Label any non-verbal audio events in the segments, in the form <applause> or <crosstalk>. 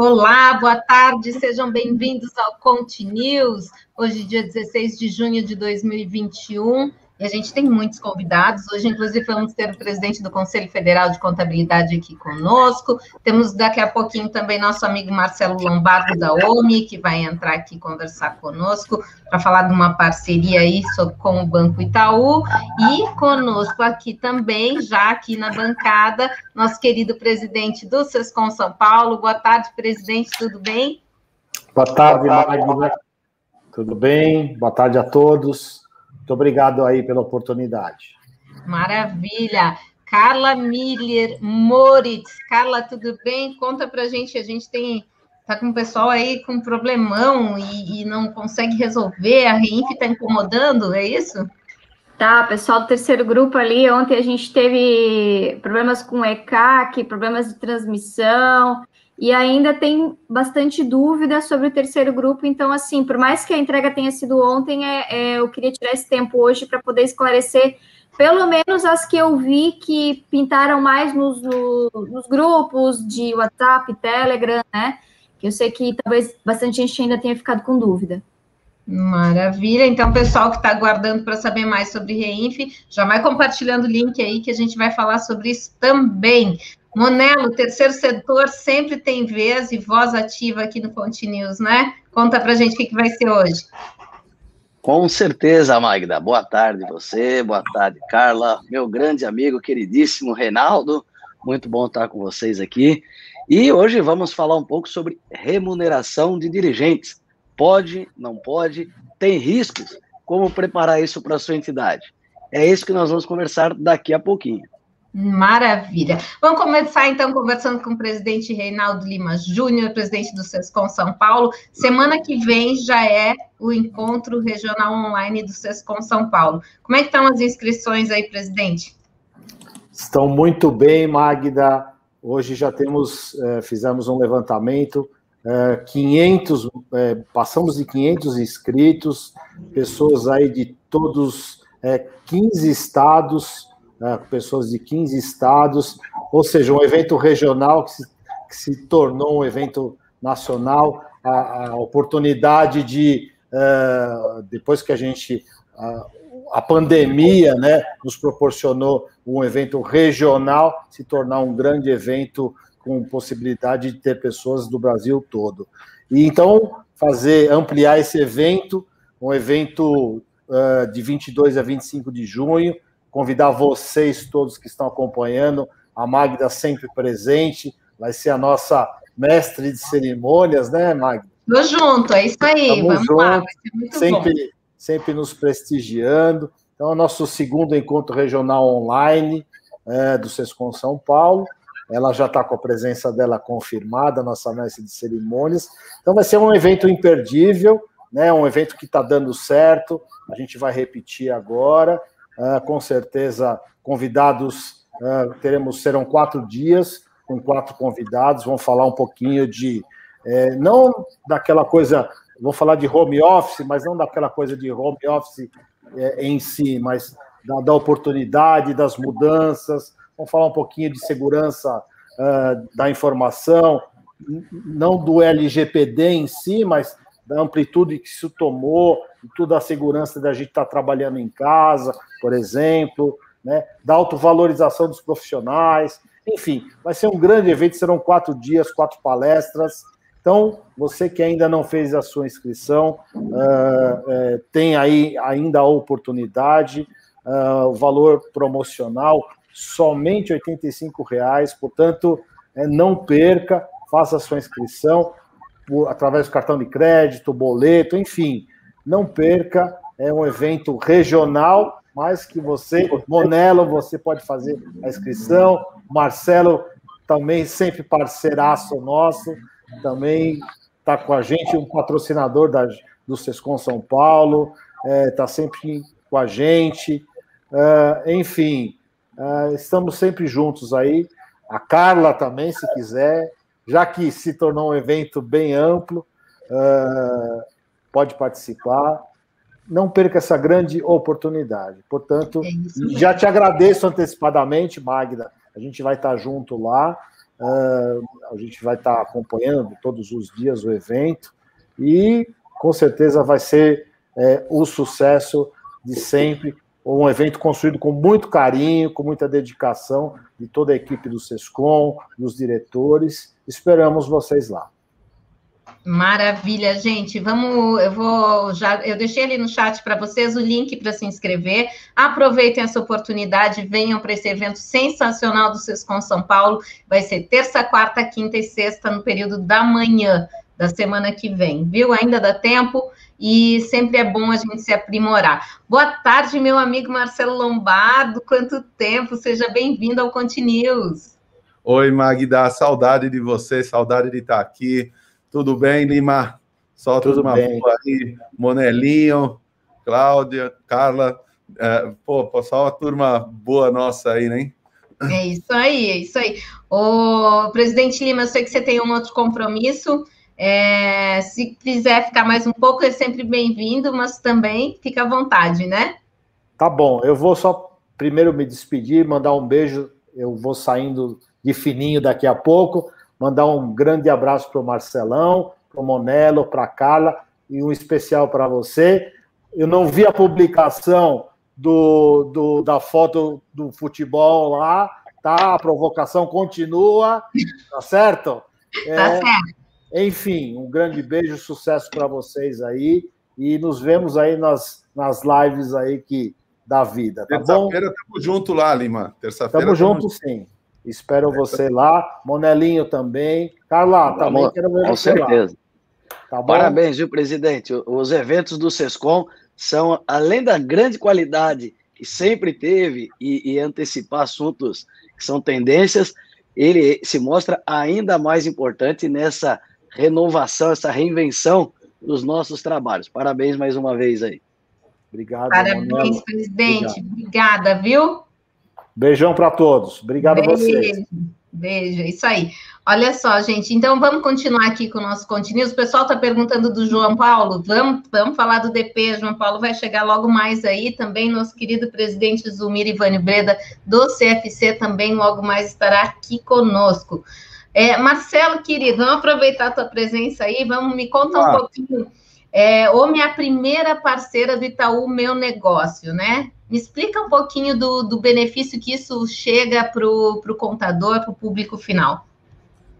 Olá, boa tarde, sejam bem-vindos ao Conte News. Hoje, dia 16 de junho de 2021. E a gente tem muitos convidados. Hoje, inclusive, vamos ter o presidente do Conselho Federal de Contabilidade aqui conosco. Temos daqui a pouquinho também nosso amigo Marcelo Lombardo da OMI, que vai entrar aqui conversar conosco para falar de uma parceria aí com o Banco Itaú. E conosco aqui também, já aqui na bancada, nosso querido presidente do Sescom São Paulo. Boa tarde, presidente, tudo bem? Boa tarde, Magna. Tudo bem? Boa tarde a todos. Muito obrigado aí pela oportunidade. Maravilha. Carla Miller Moritz. Carla, tudo bem? Conta pra gente, a gente tem tá com o pessoal aí com problemão e, e não consegue resolver, a REINF está incomodando, é isso? Tá, pessoal do terceiro grupo ali, ontem a gente teve problemas com ECAC, problemas de transmissão, e ainda tem bastante dúvida sobre o terceiro grupo. Então, assim, por mais que a entrega tenha sido ontem, é, é eu queria tirar esse tempo hoje para poder esclarecer pelo menos as que eu vi que pintaram mais nos, no, nos grupos de WhatsApp, Telegram, né? Que eu sei que talvez bastante gente ainda tenha ficado com dúvida. Maravilha. Então, pessoal que está aguardando para saber mais sobre Reinf, já vai compartilhando o link aí que a gente vai falar sobre isso também. Monelo, terceiro setor sempre tem vez e voz ativa aqui no Fonte News, né? Conta para gente o que, que vai ser hoje. Com certeza, Magda. Boa tarde você, boa tarde, Carla, meu grande amigo, queridíssimo Reinaldo. Muito bom estar com vocês aqui. E hoje vamos falar um pouco sobre remuneração de dirigentes. Pode, não pode, tem riscos? Como preparar isso para a sua entidade? É isso que nós vamos conversar daqui a pouquinho. Maravilha. Vamos começar então conversando com o presidente Reinaldo Lima Júnior, presidente do SESCOM São Paulo. Semana que vem já é o encontro regional online do SESCOM São Paulo. Como é que estão as inscrições aí, presidente? Estão muito bem, Magda. Hoje já temos, é, fizemos um levantamento, é, 500, é, passamos de 500 inscritos, pessoas aí de todos, 15 estados, né, pessoas de 15 estados, ou seja, um evento regional que se, que se tornou um evento nacional, a, a oportunidade de, uh, depois que a gente, uh, a pandemia, né, nos proporcionou um evento regional, se tornar um grande evento com possibilidade de ter pessoas do Brasil todo. E então, fazer, ampliar esse evento, um evento uh, de 22 a 25 de junho, convidar vocês todos que estão acompanhando, a Magda sempre presente, vai ser a nossa mestre de cerimônias, né, Magda? Tô junto, é isso aí, Tamo vamos junto, lá, sempre, bom. sempre nos prestigiando. Então, é o nosso segundo encontro regional online é, do Sescom São Paulo. Ela já está com a presença dela confirmada, nossa mestre de cerimônias. Então, vai ser um evento imperdível, né? Um evento que está dando certo. A gente vai repetir agora. Uh, com certeza, convidados, uh, teremos, serão quatro dias com quatro convidados, vão falar um pouquinho de, é, não daquela coisa, vou falar de home office, mas não daquela coisa de home office é, em si, mas da, da, oportunidade, das mudanças, vamos falar um pouquinho de segurança uh, da informação, não do LGPD em si, mas da amplitude que isso tomou, e toda a segurança da gente estar tá trabalhando em casa, por exemplo, né, da autovalorização dos profissionais, enfim, vai ser um grande evento, serão quatro dias, quatro palestras. Então, você que ainda não fez a sua inscrição, uh, uh, tem aí ainda a oportunidade, uh, o valor promocional somente R$ reais, portanto, não perca, faça a sua inscrição através do cartão de crédito, boleto, enfim, não perca, é um evento regional, mas que você, Monelo, você pode fazer a inscrição, Marcelo também sempre parceiraço nosso, também está com a gente, um patrocinador da, do Sescom São Paulo, está é, tá sempre com a gente, é, enfim, é, estamos sempre juntos aí, a Carla também, se quiser, já que se tornou um evento bem amplo, uh, pode participar. Não perca essa grande oportunidade. Portanto, é já te agradeço antecipadamente, Magda. A gente vai estar junto lá. Uh, a gente vai estar acompanhando todos os dias o evento e com certeza vai ser é, o sucesso de sempre. Um evento construído com muito carinho, com muita dedicação de toda a equipe do SESCOM, dos diretores. Esperamos vocês lá. Maravilha, gente. Vamos, eu vou já, eu deixei ali no chat para vocês o link para se inscrever. Aproveitem essa oportunidade, venham para esse evento sensacional do Sescom São Paulo. Vai ser terça, quarta, quinta e sexta no período da manhã da semana que vem, viu? Ainda dá tempo e sempre é bom a gente se aprimorar. Boa tarde, meu amigo Marcelo Lombardo. Quanto tempo? Seja bem-vindo ao Continuous. Oi, Magda, saudade de você, saudade de estar aqui. Tudo bem, Lima? Solta Tudo uma bem. aí. Monelinho, Cláudia, Carla. É, pô, só uma turma boa nossa aí, né? É isso aí, é isso aí. Ô, presidente Lima, eu sei que você tem um outro compromisso. É, se quiser ficar mais um pouco, é sempre bem-vindo, mas também fica à vontade, né? Tá bom, eu vou só primeiro me despedir, mandar um beijo. Eu vou saindo de fininho daqui a pouco. Mandar um grande abraço para o Marcelão, para o Monelo, para a Carla e um especial para você. Eu não vi a publicação do, do, da foto do futebol lá, tá? A provocação continua, tá certo? É, tá certo. Enfim, um grande beijo, sucesso para vocês aí e nos vemos aí nas, nas lives aí que da vida, tá bom? Terça-feira tamo junto lá, Lima. Terça-feira tamo junto, sim. Espero você lá. Monelinho também. Carla, também quero ver Com você certeza. lá. Tá Parabéns, viu, presidente? Os eventos do SESCOM são, além da grande qualidade que sempre teve e, e antecipar assuntos que são tendências, ele se mostra ainda mais importante nessa renovação, essa reinvenção dos nossos trabalhos. Parabéns mais uma vez aí. Obrigado. Parabéns, presidente. Obrigado. Obrigada, viu? Beijão para todos. Obrigado Beijo. a vocês. Beijo, isso aí. Olha só, gente, então vamos continuar aqui com o nosso conteúdo. O pessoal está perguntando do João Paulo. Vamos, vamos falar do DP. João Paulo vai chegar logo mais aí. Também nosso querido presidente Zumir Ivani Breda, do CFC, também logo mais estará aqui conosco. É, Marcelo, querido, vamos aproveitar a tua presença aí. Vamos me conta ah. um pouquinho. É, ou minha primeira parceira do Itaú Meu Negócio, né? Me explica um pouquinho do, do benefício que isso chega para o contador, para o público final.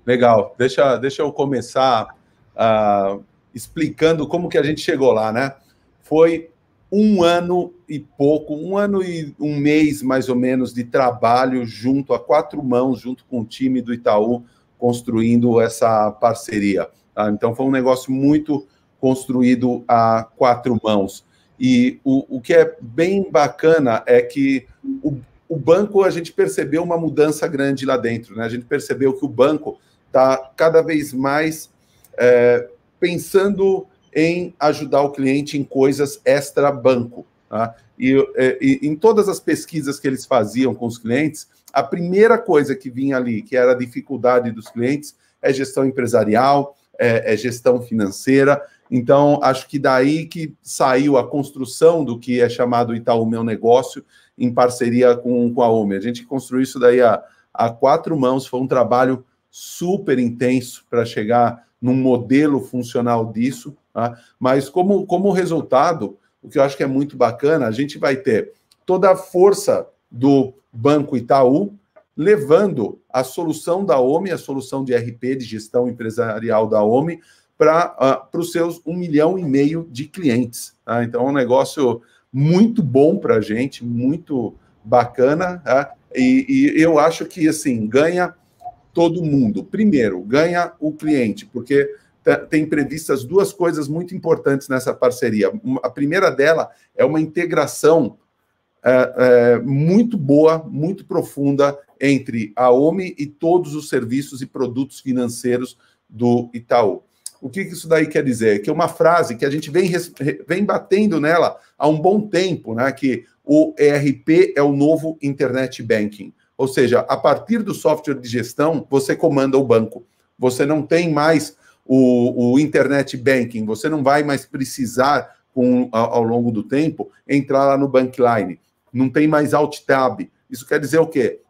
Legal. Deixa, deixa eu começar uh, explicando como que a gente chegou lá, né? Foi um ano e pouco, um ano e um mês mais ou menos de trabalho junto a quatro mãos, junto com o time do Itaú, construindo essa parceria. Tá? Então foi um negócio muito construído a quatro mãos. E o, o que é bem bacana é que o, o banco, a gente percebeu uma mudança grande lá dentro, né? A gente percebeu que o banco está cada vez mais é, pensando em ajudar o cliente em coisas extra-banco. Tá? E, é, e, em todas as pesquisas que eles faziam com os clientes, a primeira coisa que vinha ali, que era a dificuldade dos clientes, é gestão empresarial, é, é gestão financeira, então, acho que daí que saiu a construção do que é chamado Itaú Meu Negócio, em parceria com, com a OMI. A gente construiu isso daí a, a quatro mãos, foi um trabalho super intenso para chegar num modelo funcional disso, tá? mas como, como resultado, o que eu acho que é muito bacana, a gente vai ter toda a força do Banco Itaú, levando a solução da OMI, a solução de RP, de gestão empresarial da OMI, para uh, os seus um milhão e meio de clientes. Tá? Então, é um negócio muito bom para a gente, muito bacana, tá? e, e, eu acho que, assim, ganha todo mundo. Primeiro, ganha o cliente, porque tem previstas duas coisas muito importantes nessa parceria. A primeira dela é uma integração é, é, muito boa, muito profunda entre a OMI e todos os serviços e produtos financeiros do Itaú. O que isso daí quer dizer? Que é uma frase que a gente vem, vem batendo nela há um bom tempo, né? Que o ERP é o novo Internet Banking. Ou seja, a partir do software de gestão, você comanda o banco. Você não tem mais o, o Internet Banking, você não vai mais precisar, com, ao, ao longo do tempo, entrar lá no Bankline. Não tem mais Alt Tab. Isso quer dizer o quê?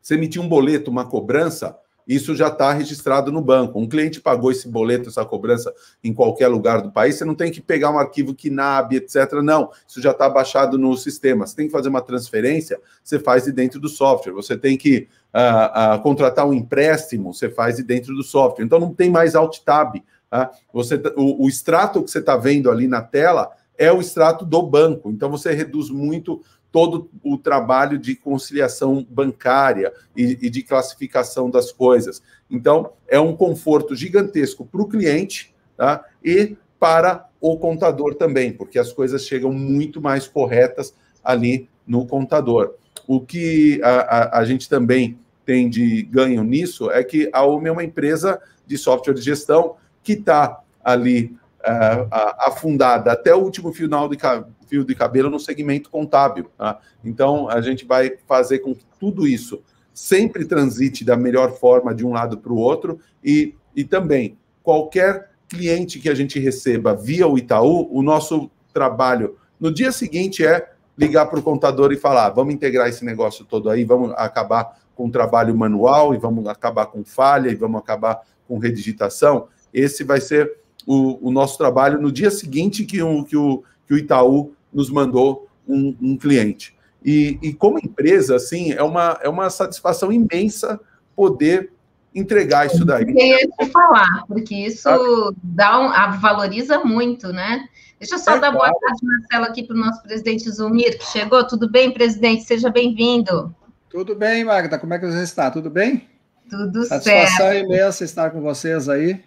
Você emitir um boleto, uma cobrança, isso já está registrado no banco. Um cliente pagou esse boleto, essa cobrança em qualquer lugar do país, você não tem que pegar um arquivo KNAB, etc. Não, isso já está baixado no sistema. Você tem que fazer uma transferência, você faz de dentro do software. Você tem que uh, uh, contratar um empréstimo, você faz de dentro do software. Então não tem mais alt tab. Uh, você, o, o extrato que você está vendo ali na tela é o extrato do banco. Então você reduz muito todo o trabalho de conciliação bancária e, e de classificação das coisas. Então, é um conforto gigantesco para o cliente tá? e para o contador também, porque as coisas chegam muito mais corretas ali no contador. O que a, a, a gente também tem de ganho nisso é que a UME é uma empresa de software de gestão que está ali uh, afundada até o último final de, fio de cabelo no segmento contábil. Tá? Então, a gente vai fazer com que tudo isso sempre transite da melhor forma de um lado para o outro e, e também qualquer cliente que a gente receba via o Itaú, o nosso trabalho no dia seguinte é ligar para o contador e falar: vamos integrar esse negócio todo aí, vamos acabar com o trabalho manual e vamos acabar com falha e vamos acabar com redigitação. Esse vai ser o, o nosso trabalho no dia seguinte que o, que o, que o Itaú nos mandou um, um cliente. E, e, como empresa, assim, é uma, é uma satisfação imensa poder entregar isso daí. Eu ia te falar, porque isso dá um, valoriza muito, né? Deixa eu só é dar claro. boa tarde, Marcelo, aqui para o nosso presidente Zumir, que chegou. Tudo bem, presidente? Seja bem-vindo. Tudo bem, Magda. Como é que você está? Tudo bem? Tudo Satisfação certo. imensa estar com vocês aí.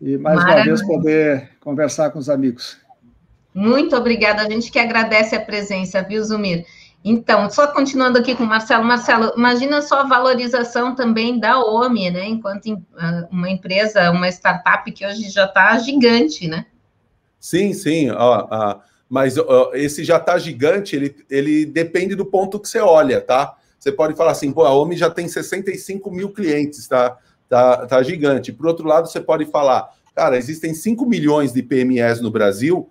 E mais Maravilha. uma vez poder conversar com os amigos. Muito obrigada, a gente que agradece a presença, viu, Zumir? Então, só continuando aqui com o Marcelo. Marcelo, imagina só a valorização também da OMI, né? Enquanto ah, uma empresa, uma startup que hoje já está gigante, né? Sim, sim. Ó, ó, mas ó, esse já está gigante, ele, ele depende do ponto que você olha, tá? Você pode falar assim, pô, a OMI já tem 65 mil clientes, tá? Tá, tá gigante. Por outro lado, você pode falar, cara, existem 5 milhões de PMEs no Brasil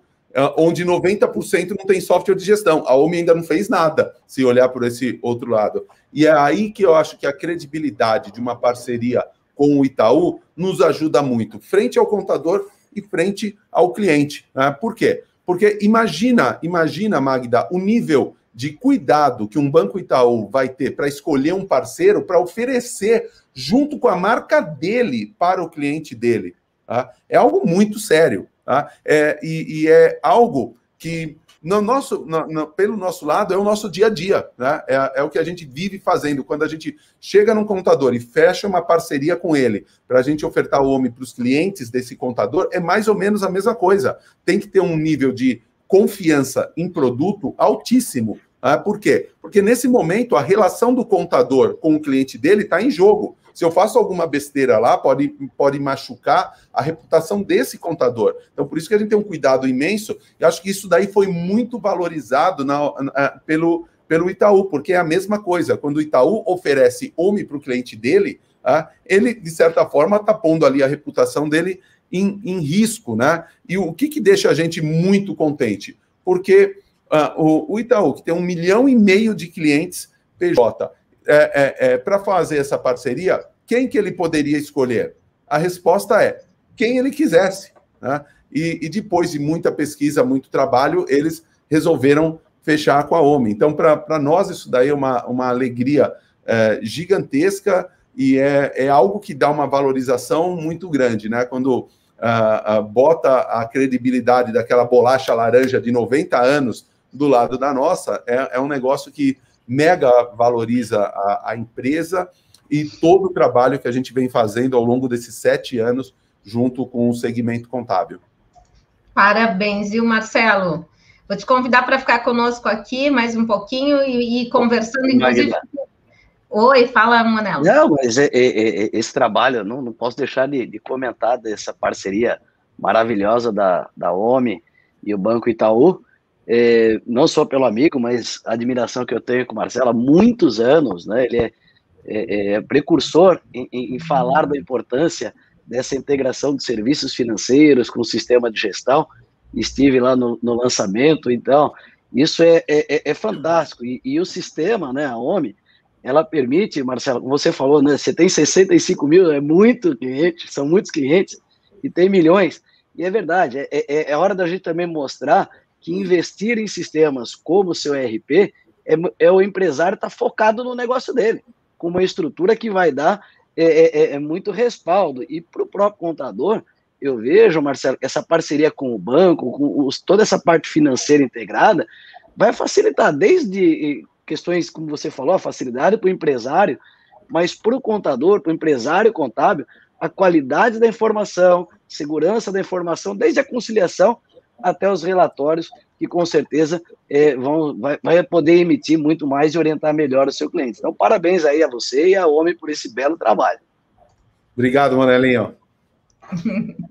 onde 90% não tem software de gestão. A OMI ainda não fez nada, se olhar por esse outro lado. E é aí que eu acho que a credibilidade de uma parceria com o Itaú nos ajuda muito, frente ao contador e frente ao cliente. Né? Por quê? Porque imagina, imagina, Magda, o nível de cuidado que um Banco Itaú vai ter para escolher um parceiro para oferecer junto com a marca dele para o cliente dele. Tá? É algo muito sério. Tá? É, e, e, é algo que, no nosso, no, no, pelo nosso lado, é o nosso dia a dia. Né? É, é, o que a gente vive fazendo. Quando a gente chega num contador e fecha uma parceria com ele para a gente ofertar o homem para os clientes desse contador, é mais ou menos a mesma coisa. Tem que ter um nível de confiança em produto altíssimo. Né? Por quê? Porque nesse momento a relação do contador com o cliente dele está em jogo. Se eu faço alguma besteira lá, pode, pode machucar a reputação desse contador. Então, por isso que a gente tem um cuidado imenso, e acho que isso daí foi muito valorizado na, na, pelo, pelo Itaú, porque é a mesma coisa. Quando o Itaú oferece OMI para o cliente dele, ah, ele, de certa forma, está pondo ali a reputação dele em, em, risco, né? E o que, que deixa a gente muito contente? Porque ah, o, o Itaú, que tem um milhão e meio de clientes PJ, é, é, é para fazer essa parceria, quem que ele poderia escolher? A resposta é quem ele quisesse. Né? E, e, depois de muita pesquisa, muito trabalho, eles resolveram fechar com a OMI. Então, para nós, isso daí é uma, uma alegria é, gigantesca e é, é algo que dá uma valorização muito grande, né? Quando bota a credibilidade daquela bolacha laranja de 90 anos do lado da nossa, é, é um negócio que mega valoriza a, a, empresa e todo o trabalho que a gente vem fazendo ao longo desses sete anos junto com o segmento contábil. Parabéns, viu, Marcelo? Vou te convidar para ficar conosco aqui mais um pouquinho e, e conversando, inclusive. Oi, fala, Manelo. Não, mas é, é, é, esse trabalho, não, não posso deixar de, de, comentar dessa parceria maravilhosa da, da OMI e o Banco Itaú é, não só pelo amigo, mas a admiração que eu tenho com o Marcelo há muitos anos, né? Ele é, é, é precursor em, em, falar da importância dessa integração de serviços financeiros com o sistema de gestão. Estive lá no, no lançamento, então isso é, é, é, é fantástico. E, e, o sistema, né, a OMI, ela permite, Marcelo, como você falou, né? Você tem 65 mil, é muito cliente, são muitos clientes, e tem milhões. E é verdade, é, é, é hora da gente também mostrar que investir em sistemas como o seu ERP é, é o empresário estar tá focado no negócio dele, com uma estrutura que vai dar é, é, é, é muito respaldo. E para o próprio contador, eu vejo, Marcelo, essa parceria com o banco, com os, toda essa parte financeira integrada, vai facilitar desde questões, como você falou, a facilidade para o empresário, mas para o contador, para o empresário contábil, a qualidade da informação, segurança da informação, desde a conciliação até os relatórios, que com certeza é, vão, vai, vai, poder emitir muito mais e orientar melhor o seu cliente. Então, parabéns aí a você e a Homem por esse belo trabalho. Obrigado, Manelinho. <laughs>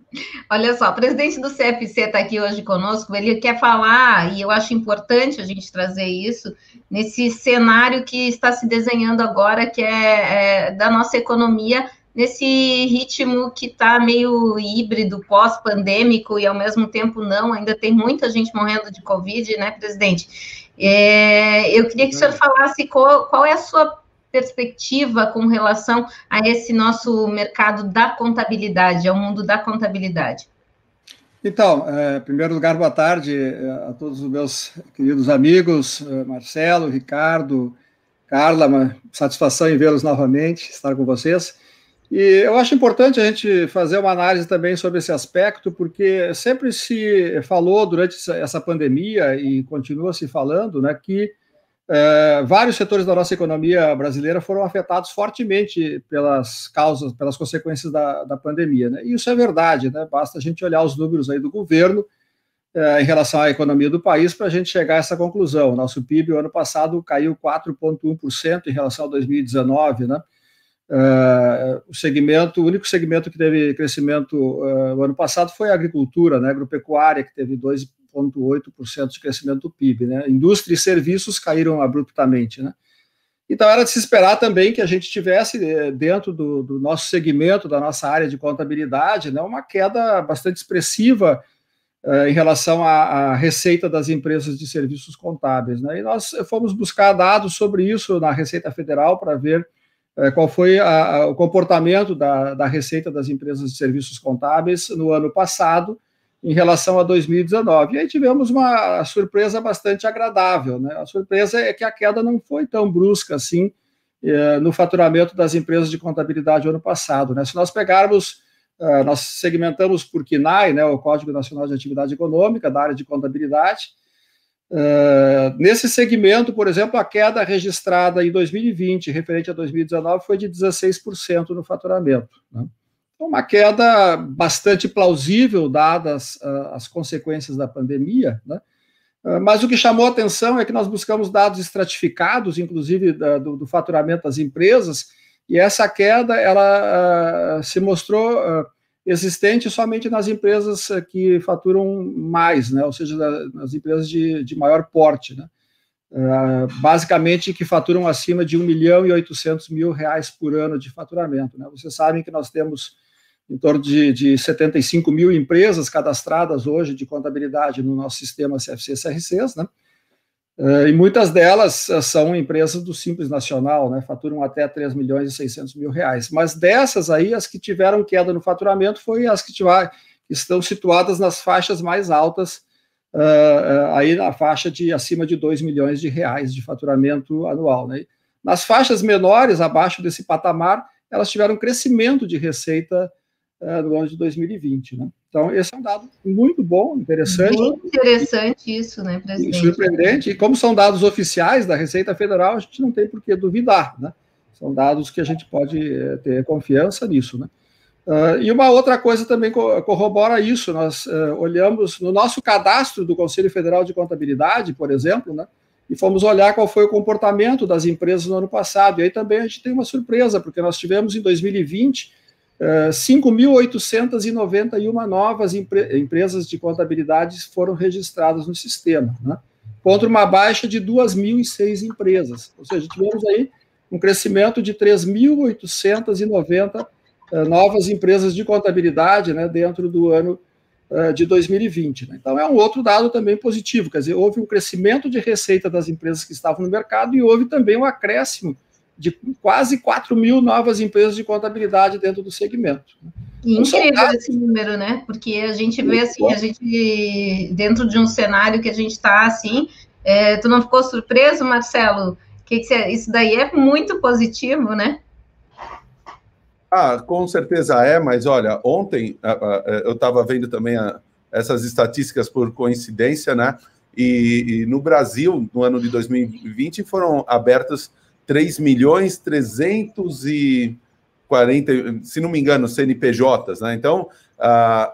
Olha só, o presidente do CFC está aqui hoje conosco. Ele quer falar, e eu acho importante a gente trazer isso, nesse cenário que está se desenhando agora, que é, é da nossa economia, nesse ritmo que está meio híbrido, pós-pandêmico, e ao mesmo tempo não, ainda tem muita gente morrendo de Covid, né, presidente? É, eu queria que o senhor falasse qual, qual é a sua perspectiva com relação a esse nosso mercado da contabilidade, ao mundo da contabilidade? Então, é, em primeiro lugar, boa tarde é, a todos os meus queridos amigos, é, Marcelo, Ricardo, Carla, satisfação em vê-los novamente, estar com vocês. E eu acho importante a gente fazer uma análise também sobre esse aspecto, porque sempre se falou durante essa pandemia e continua se falando, né, que é, vários setores da nossa economia brasileira foram afetados fortemente pelas causas, pelas consequências da, da pandemia. Né? E isso é verdade, né? basta a gente olhar os números aí do governo é, em relação à economia do país para a gente chegar a essa conclusão. Nosso PIB, o ano passado, caiu 4,1% em relação a 2019, né? Uh, o segmento, o único segmento que teve crescimento uh, o ano passado foi a agricultura, né, agropecuária, que teve 2,8% de crescimento do PIB. Né, indústria e serviços caíram abruptamente. Né. Então, era de se esperar também que a gente tivesse, eh, dentro do, do nosso segmento, da nossa área de contabilidade, né, uma queda bastante expressiva uh, em relação à, à, receita das empresas de serviços contábeis. Né, e nós fomos buscar dados sobre isso na Receita Federal para ver qual foi a, a, o comportamento da, da receita das empresas de serviços contábeis no ano passado em relação a 2019. E aí tivemos uma surpresa bastante agradável. Né? A surpresa é que a queda não foi tão brusca assim é, no faturamento das empresas de contabilidade ano passado. Né? Se nós pegarmos, é, nós segmentamos por KNAI, né, o Código Nacional de Atividade Econômica, da área de contabilidade, Uh, nesse segmento, por exemplo, a queda registrada em 2020, referente a 2019, foi de 16% no faturamento. Né? Então, uma queda bastante plausível, dadas uh, as consequências da pandemia, né? uh, mas o que chamou atenção é que nós buscamos dados estratificados, inclusive da, do, do, faturamento das empresas, e essa queda ela se mostrou existente somente nas empresas eh, que faturam mais, né? ou seja, nas empresas de, de maior porte. Né? Uh, basicamente que faturam acima de 1 milhão e 800 mil reais por ano de faturamento. Né? Vocês sabem que nós temos em torno de, de 75 mil empresas cadastradas hoje de contabilidade no nosso sistema CFC-CRCs, né? Uh, e muitas delas uh, são empresas do Simples Nacional, né, faturam até 3 milhões e 600 mil reais. Mas dessas aí, as que tiveram queda no faturamento foi as que, tiver, que estão situadas nas faixas mais altas, uh, aí na faixa de acima de 2 milhões de reais de faturamento anual. Né. Nas faixas menores, abaixo desse patamar, elas tiveram crescimento de receita no ano de 2020. Né. Então, esse é um dado muito bom, interessante. Muito interessante isso, né, presidente? Surpreendente. E como são dados oficiais da Receita Federal, a gente não tem por que duvidar, né? São dados que a gente pode eh, ter confiança nisso, né? Uh, e uma outra coisa também corrobora isso. Nós uh, olhamos no nosso cadastro do Conselho Federal de Contabilidade, por exemplo, né? E fomos olhar qual foi o comportamento das empresas no ano passado. E aí também a gente tem uma surpresa, porque nós tivemos em 2020 5.891 novas empre empresas de contabilidade foram registradas no sistema, né? contra uma baixa de 2.006 empresas. Ou seja, tivemos aí um crescimento de 3.890 uh, eh, novas empresas de contabilidade né, dentro do ano uh, de 2020. Né? Então, é um outro dado também positivo, quer dizer, houve um crescimento de receita das empresas que estavam no mercado e houve também um acréscimo de quase 4 mil novas empresas de contabilidade dentro do segmento. Incrível esse número, né? Porque a gente vê assim, a gente dentro de um cenário que a gente está assim, é, tu não ficou surpreso, Marcelo? Que, que isso daí é muito positivo, né? Ah, com certeza é, mas olha, ontem eu estava vendo também a, essas estatísticas por coincidência, né? E, e, no Brasil, no ano de 2020, foram abertos 3 milhões 340, se não me engano, CNPJs, né? Então, uh,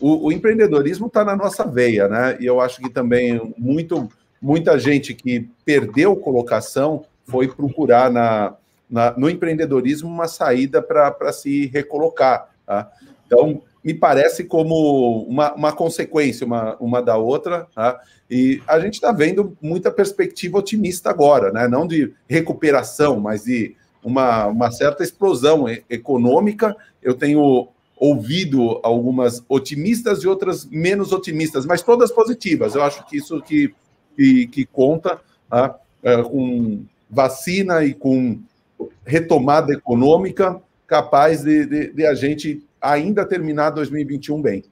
o, o, empreendedorismo está na nossa veia, né? E eu acho que também muito, muita gente que perdeu colocação foi procurar na, na no empreendedorismo uma saída para se recolocar. Tá? Então, me parece como uma, uma consequência uma, uma da outra, tá? e a gente está vendo muita perspectiva otimista agora, né? não de recuperação, mas de uma, uma certa explosão econômica. Eu tenho ouvido algumas otimistas e outras menos otimistas, mas todas positivas. Eu acho que isso que, que, que conta tá? é, com vacina e com retomada econômica capaz de, de, de a gente ainda terminar 2021 bem.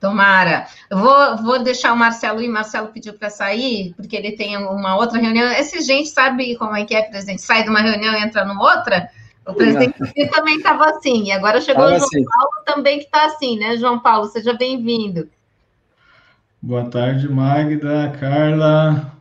Tomara. Eu vou, vou deixar o Marcelo ir. Marcelo pediu para sair, porque ele tem uma outra reunião. Esse gente sabe como é que é, presidente? Sai de uma reunião e entra numa outra? O presidente também estava assim. E agora chegou tava o João assim. Paulo também, que está assim, né, João Paulo? Seja bem-vindo. Boa tarde, Magda, Carla,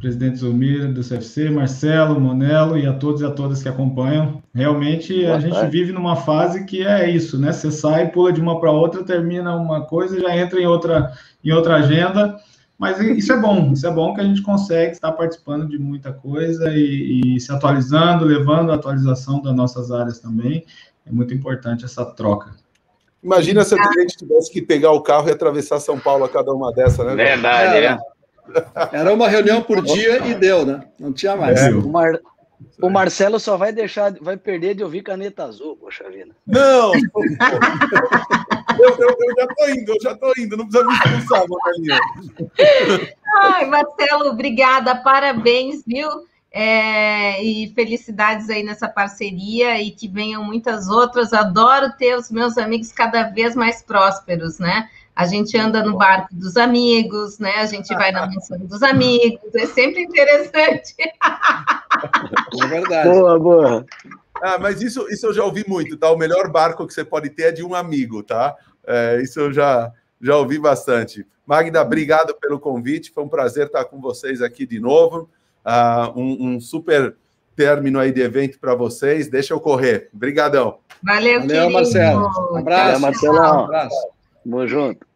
presidente Zulmir do CFC, Marcelo, Monelo e a todos e a todas que acompanham. Realmente Boa a tarde. gente vive numa fase que é isso, né? Você sai, pula de uma para outra, termina uma coisa, já entra em outra em outra agenda. Mas isso é bom, isso é bom que a gente consegue estar participando de muita coisa e, e se atualizando, levando a atualização das nossas áreas também. É muito importante essa troca. Imagina se a gente tivesse que pegar o carro e atravessar São Paulo a cada uma dessas, né? Verdade, é. é. Era uma reunião por dia e deu, né? Não tinha mais. É. O, Mar... o, Marcelo só vai deixar, vai perder de ouvir caneta azul, poxa vida. Não! <laughs> eu, eu, eu, já tô indo, eu já tô indo, não precisa me expulsar, Marcelinho. Ai, Marcelo, obrigada, parabéns, viu? É, e felicidades aí nessa parceria e que venham muitas outras. Adoro ter os meus amigos cada vez mais prósperos, né? A gente anda no barco dos amigos, né? A gente vai na mansão dos amigos, é sempre interessante. É verdade. Boa, boa. Ah, mas isso, isso eu já ouvi muito, tá? O melhor barco que você pode ter é de um amigo, tá? É, isso eu já, já ouvi bastante. Magda, obrigado pelo convite, foi um prazer estar com vocês aqui de novo. Uh, um, um, super término aí de evento para vocês. Deixa eu correr. Obrigadão. Valeu, Valeu Marcelo. Um abraço. Valeu, Marcelo. Um abraço. Tamo junto.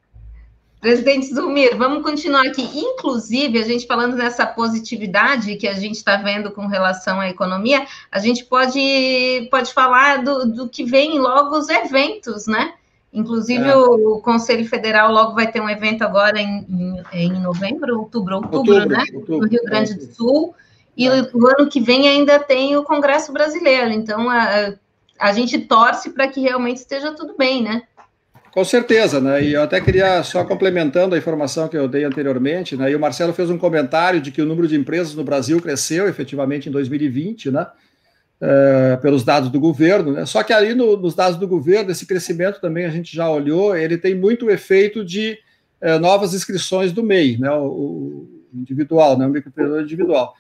Presidente Zulmir, vamos continuar aqui. Inclusive, a gente falando nessa positividade que a gente está vendo com relação à economia, a gente pode, pode falar do, do que vem logo os eventos, né? Inclusive, é. o, Conselho Federal logo vai ter um evento agora em, em, em novembro, outubro, outubro, outubro né? Outubro, no Rio Grande do Sul. E é. o ano que vem ainda tem o Congresso Brasileiro. Então, a, a gente torce para que realmente esteja tudo bem, né? Com certeza, né? E eu até queria, só complementando a informação que eu dei anteriormente, né? E o Marcelo fez um comentário de que o número de empresas no Brasil cresceu efetivamente em 2020, né? É, pelos dados do governo, né? Só que ali no, nos dados do governo, esse crescimento também a gente já olhou, ele tem muito efeito de é, novas inscrições do MEI, né? O, o individual, né? O microempreendedor individual.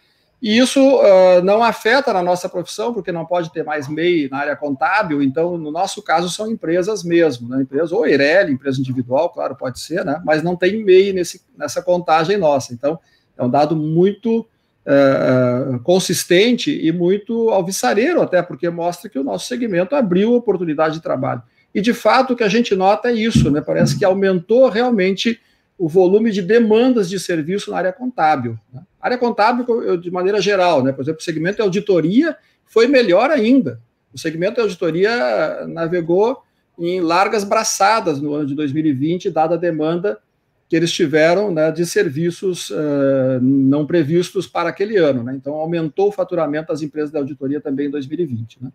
E isso uh, não afeta na nossa profissão, porque não pode ter mais MEI na área contábil, então, no nosso caso, são empresas mesmo, né? Empresa ou EIRELI, empresa individual, claro, pode ser, né? Mas não tem MEI nesse, nessa contagem nossa. Então, é um dado muito uh, consistente e muito alvissareiro, até porque mostra que o nosso segmento abriu oportunidade de trabalho. E, de fato, o que a gente nota é isso, né? Parece que aumentou realmente o volume de demandas de serviço na área contábil. Né? Área contábil, de maneira geral, né? por exemplo, o segmento de auditoria foi melhor ainda. O segmento de auditoria navegou em largas braçadas no ano de 2020, dada a demanda que eles tiveram né, de serviços uh, não previstos para aquele ano. Né? Então, aumentou o faturamento das empresas de auditoria também em 2020. Né?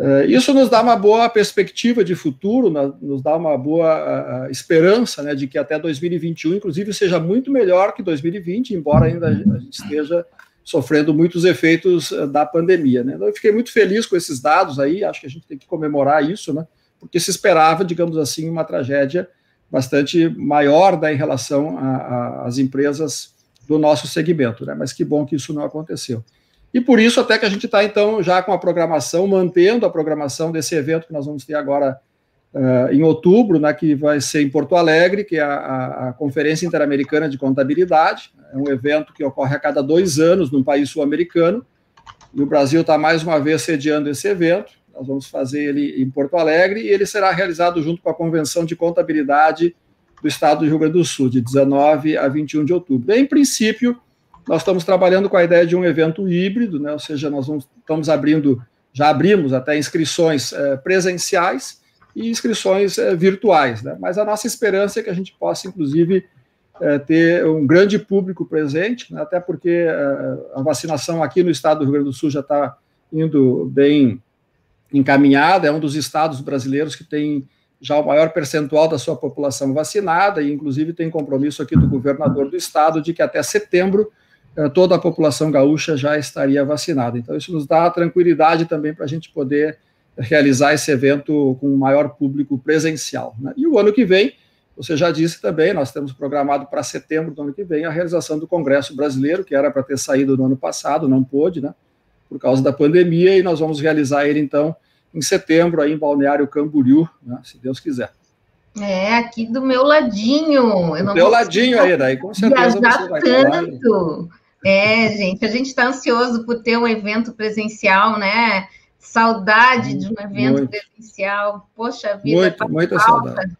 Uh, isso nos dá uma boa perspectiva de futuro, nos dá uma boa esperança né, de que até 2021, inclusive, seja muito melhor que 2020, embora ainda a gente esteja sofrendo muitos efeitos da pandemia. Né? Então, eu fiquei muito feliz com esses dados aí, acho que a gente tem que comemorar isso, né? porque se esperava, digamos assim, uma tragédia bastante maior né, em relação às empresas do nosso segmento, né? mas que bom que isso não aconteceu. E por isso até que a gente está, então, já com a programação, mantendo a programação desse evento que nós vamos ter agora uh, em outubro, né, que vai ser em Porto Alegre, que é a, a Conferência Interamericana de Contabilidade. É um evento que ocorre a cada dois anos num país sul-americano, e o Brasil está mais uma vez sediando esse evento. Nós vamos fazer ele em Porto Alegre, e ele será realizado junto com a Convenção de Contabilidade do Estado do Rio Grande do Sul, de 19 a 21 de outubro. E, em princípio, nós estamos trabalhando com a ideia de um evento híbrido, né? ou seja, nós vamos, estamos abrindo, já abrimos até inscrições é, presenciais e inscrições é, virtuais, né? mas a nossa esperança é que a gente possa, inclusive, é, ter um grande público presente, né? até porque a vacinação aqui no estado do Rio Grande do Sul já está indo bem encaminhada, é um dos estados brasileiros que tem já o maior percentual da sua população vacinada, e inclusive tem compromisso aqui do governador do estado de que até setembro toda a população gaúcha já estaria vacinada. Então, isso nos dá tranquilidade também para a gente poder realizar esse evento com o maior público presencial. Né? E o ano que vem, você já disse também, nós temos programado para setembro do ano que vem a realização do Congresso Brasileiro, que era para ter saído no ano passado, não pôde, né? Por causa da pandemia, e nós vamos realizar ele, então, em setembro, aí em Balneário Camboriú, né? se Deus quiser. É, aqui do meu ladinho. Eu do meu ladinho aí, daí com certeza você vai tanto. Falar, é, gente, a gente está ansioso por ter um evento presencial, né? Saudade de um evento muito. presencial. Poxa vida, muito, muita falta. saudade.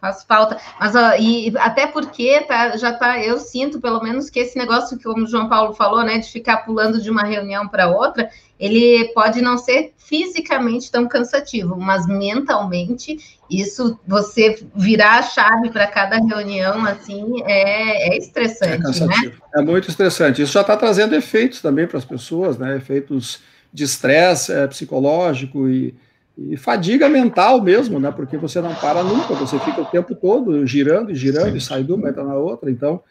Faz falta. Mas ó, e até porque tá, já tá, eu sinto pelo menos que esse negócio que como o João Paulo falou, né, de ficar pulando de uma reunião para outra, ele pode não ser fisicamente tão cansativo, mas mentalmente isso você virar a chave para cada reunião assim é, é estressante, é né? É muito estressante. Isso já está trazendo efeitos também para as pessoas, né? Efeitos de estresse é, psicológico e, e, fadiga mental mesmo, né? Porque você não para nunca, você fica o tempo todo girando e girando Sim. e sai de uma entra na outra. Então,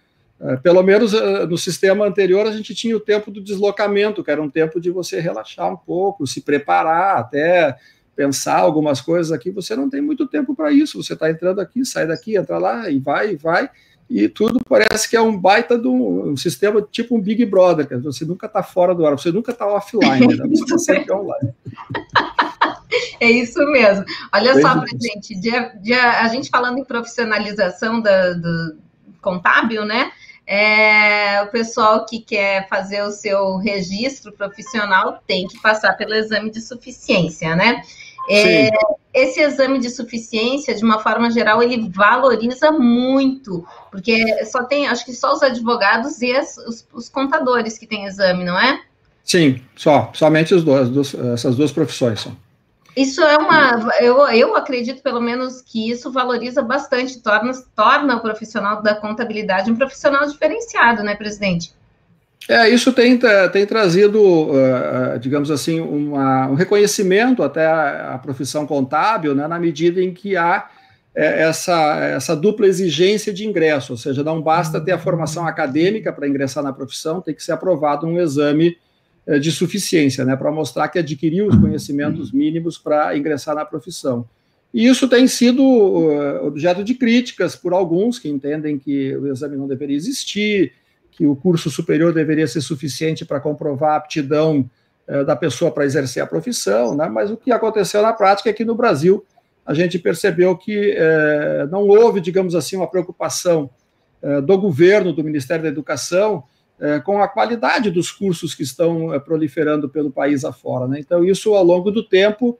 pelo menos é, no sistema anterior a gente tinha o tempo do deslocamento, que era um tempo de você relaxar um pouco, se preparar até pensar algumas coisas aqui, você não tem muito tempo para isso. Você está entrando aqui, sai daqui, entra lá e vai, e vai, e tudo parece que é um baita de um, um sistema tipo um Big Brother, que você nunca está fora do ar, você nunca está offline, né? você está sempre online. <laughs> É isso mesmo. Olha só para gente, de, de, a gente falando em profissionalização da, do contábil, né? É, o pessoal que quer fazer o seu registro profissional tem que passar pelo exame de suficiência, né? É, esse exame de suficiência, de uma forma geral, ele valoriza muito, porque só tem, acho que só os advogados e as, os, os, contadores que têm exame, não é? Sim, só, somente os dois, essas duas profissões. Só. Isso é uma, eu, eu acredito pelo menos que isso valoriza bastante, torna, torna o profissional da contabilidade um profissional diferenciado, né, presidente? É, isso tem, tem trazido, uh, digamos assim, uma, um reconhecimento até a, profissão contábil, né, na medida em que há essa, essa dupla exigência de ingresso, ou seja, não basta ter a formação acadêmica para ingressar na profissão, tem que ser aprovado um exame de suficiência, né, para mostrar que adquiriu os conhecimentos mínimos para ingressar na profissão. E isso tem sido uh, objeto de críticas por alguns que entendem que o exame não deveria existir, que o curso superior deveria ser suficiente para comprovar a aptidão eh, da pessoa para exercer a profissão, né? mas o que aconteceu na prática é que no Brasil a gente percebeu que eh, não houve, digamos assim, uma preocupação eh, do governo, do Ministério da Educação, com a qualidade dos cursos que estão proliferando pelo país afora. Né? Então, isso, ao longo do tempo,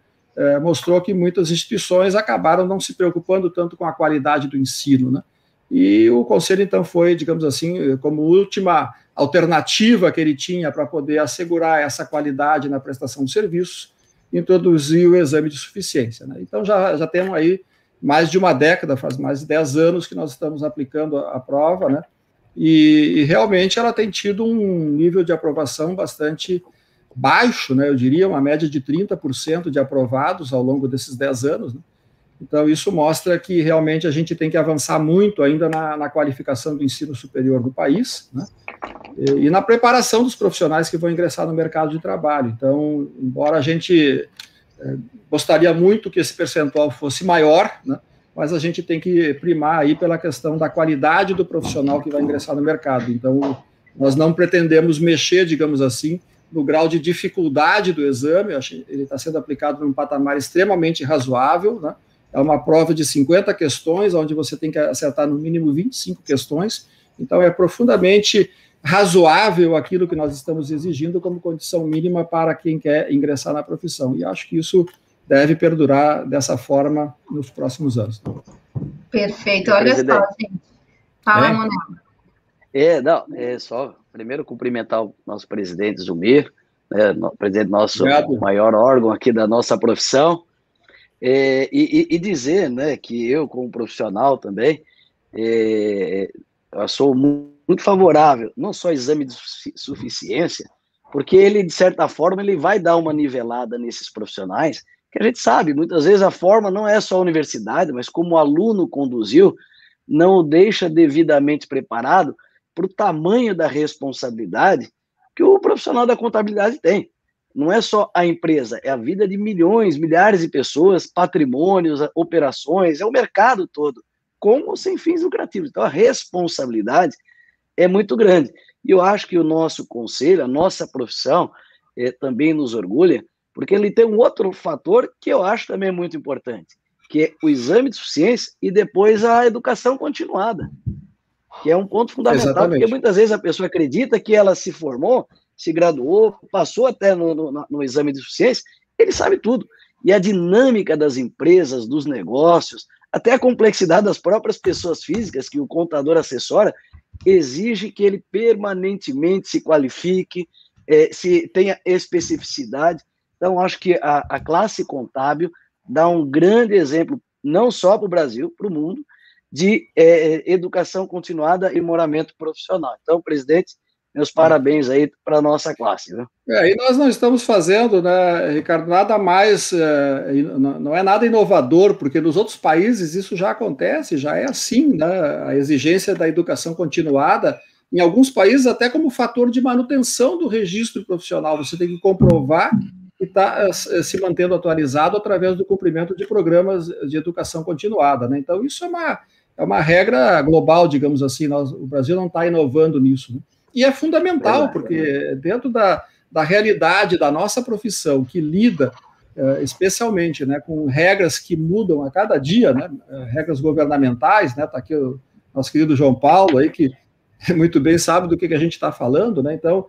mostrou que muitas instituições acabaram não se preocupando tanto com a qualidade do ensino. Né? E o conselho, então, foi, digamos assim, como última alternativa que ele tinha para poder assegurar essa qualidade na prestação de serviços, introduzir o exame de suficiência. Né? Então, já, já temos aí mais de uma década, faz mais de 10 anos que nós estamos aplicando a, a prova, né? E, e, realmente ela tem tido um nível de aprovação bastante baixo, né? Eu diria uma média de 30% de aprovados ao longo desses 10 anos, né? Então, isso mostra que realmente a gente tem que avançar muito ainda na, na qualificação do ensino superior do país, né? e, e na preparação dos profissionais que vão ingressar no mercado de trabalho. Então, embora a gente é, gostaria muito que esse percentual fosse maior, né, mas a gente tem que primar aí pela questão da qualidade do profissional que vai ingressar no mercado. Então, nós não pretendemos mexer, digamos assim, no grau de dificuldade do exame, ele está sendo aplicado num patamar extremamente razoável, né? é uma prova de 50 questões, onde você tem que acertar no mínimo 25 questões, então é profundamente razoável aquilo que nós estamos exigindo como condição mínima para quem quer ingressar na profissão. E acho que isso deve perdurar dessa forma nos próximos anos. Perfeito. Olha só, gente. Fala, é? Manuel. É, não, é só primeiro cumprimentar o nosso presidente Zumir, né, presidente nosso Obrigado. maior órgão aqui da nossa profissão, é, e, e, dizer, né, que eu como profissional também, é, eu sou muito favorável, não só exame de suficiência, porque ele, de certa forma, ele vai dar uma nivelada nesses profissionais, que a gente sabe, muitas vezes a forma não é só a universidade, mas como o aluno conduziu, não o deixa devidamente preparado para o tamanho da responsabilidade que o profissional da contabilidade tem. Não é só a empresa, é a vida de milhões, milhares de pessoas, patrimônios, operações, é o mercado todo, com ou sem fins lucrativos. Então a responsabilidade é muito grande. E eu acho que o nosso conselho, a nossa profissão, é, também nos orgulha, porque ele tem um outro fator que eu acho também muito importante, que é o exame de suficiência e depois a educação continuada, que é um ponto fundamental, Exatamente. porque muitas vezes a pessoa acredita que ela se formou, se graduou, passou até no, no, no exame de suficiência, ele sabe tudo. E a dinâmica das empresas, dos negócios, até a complexidade das próprias pessoas físicas que o contador assessora, exige que ele permanentemente se qualifique, é, se tenha especificidade. Então, acho que a, a classe contábil dá um grande exemplo, não só para o Brasil, para o mundo, de é, educação continuada e moramento profissional. Então, presidente, meus parabéns aí para a nossa classe. Né? É, e nós não estamos fazendo, né, Ricardo, nada mais, é, não é nada inovador, porque nos outros países isso já acontece, já é assim, né, a exigência da educação continuada, em alguns países até como fator de manutenção do registro profissional, você tem que comprovar que está eh, se mantendo atualizado através do cumprimento de programas de educação continuada. Né? Então, isso é uma, é uma regra global, digamos assim, nós, o Brasil não está inovando nisso. Né? E é fundamental, porque dentro da, da realidade da nossa profissão, que lida eh, especialmente né, com regras que mudam a cada dia, né, eh, regras governamentais, está né, tá aqui o nosso querido João Paulo, aí, que <laughs> muito bem sabe do que, que a gente está falando, né, então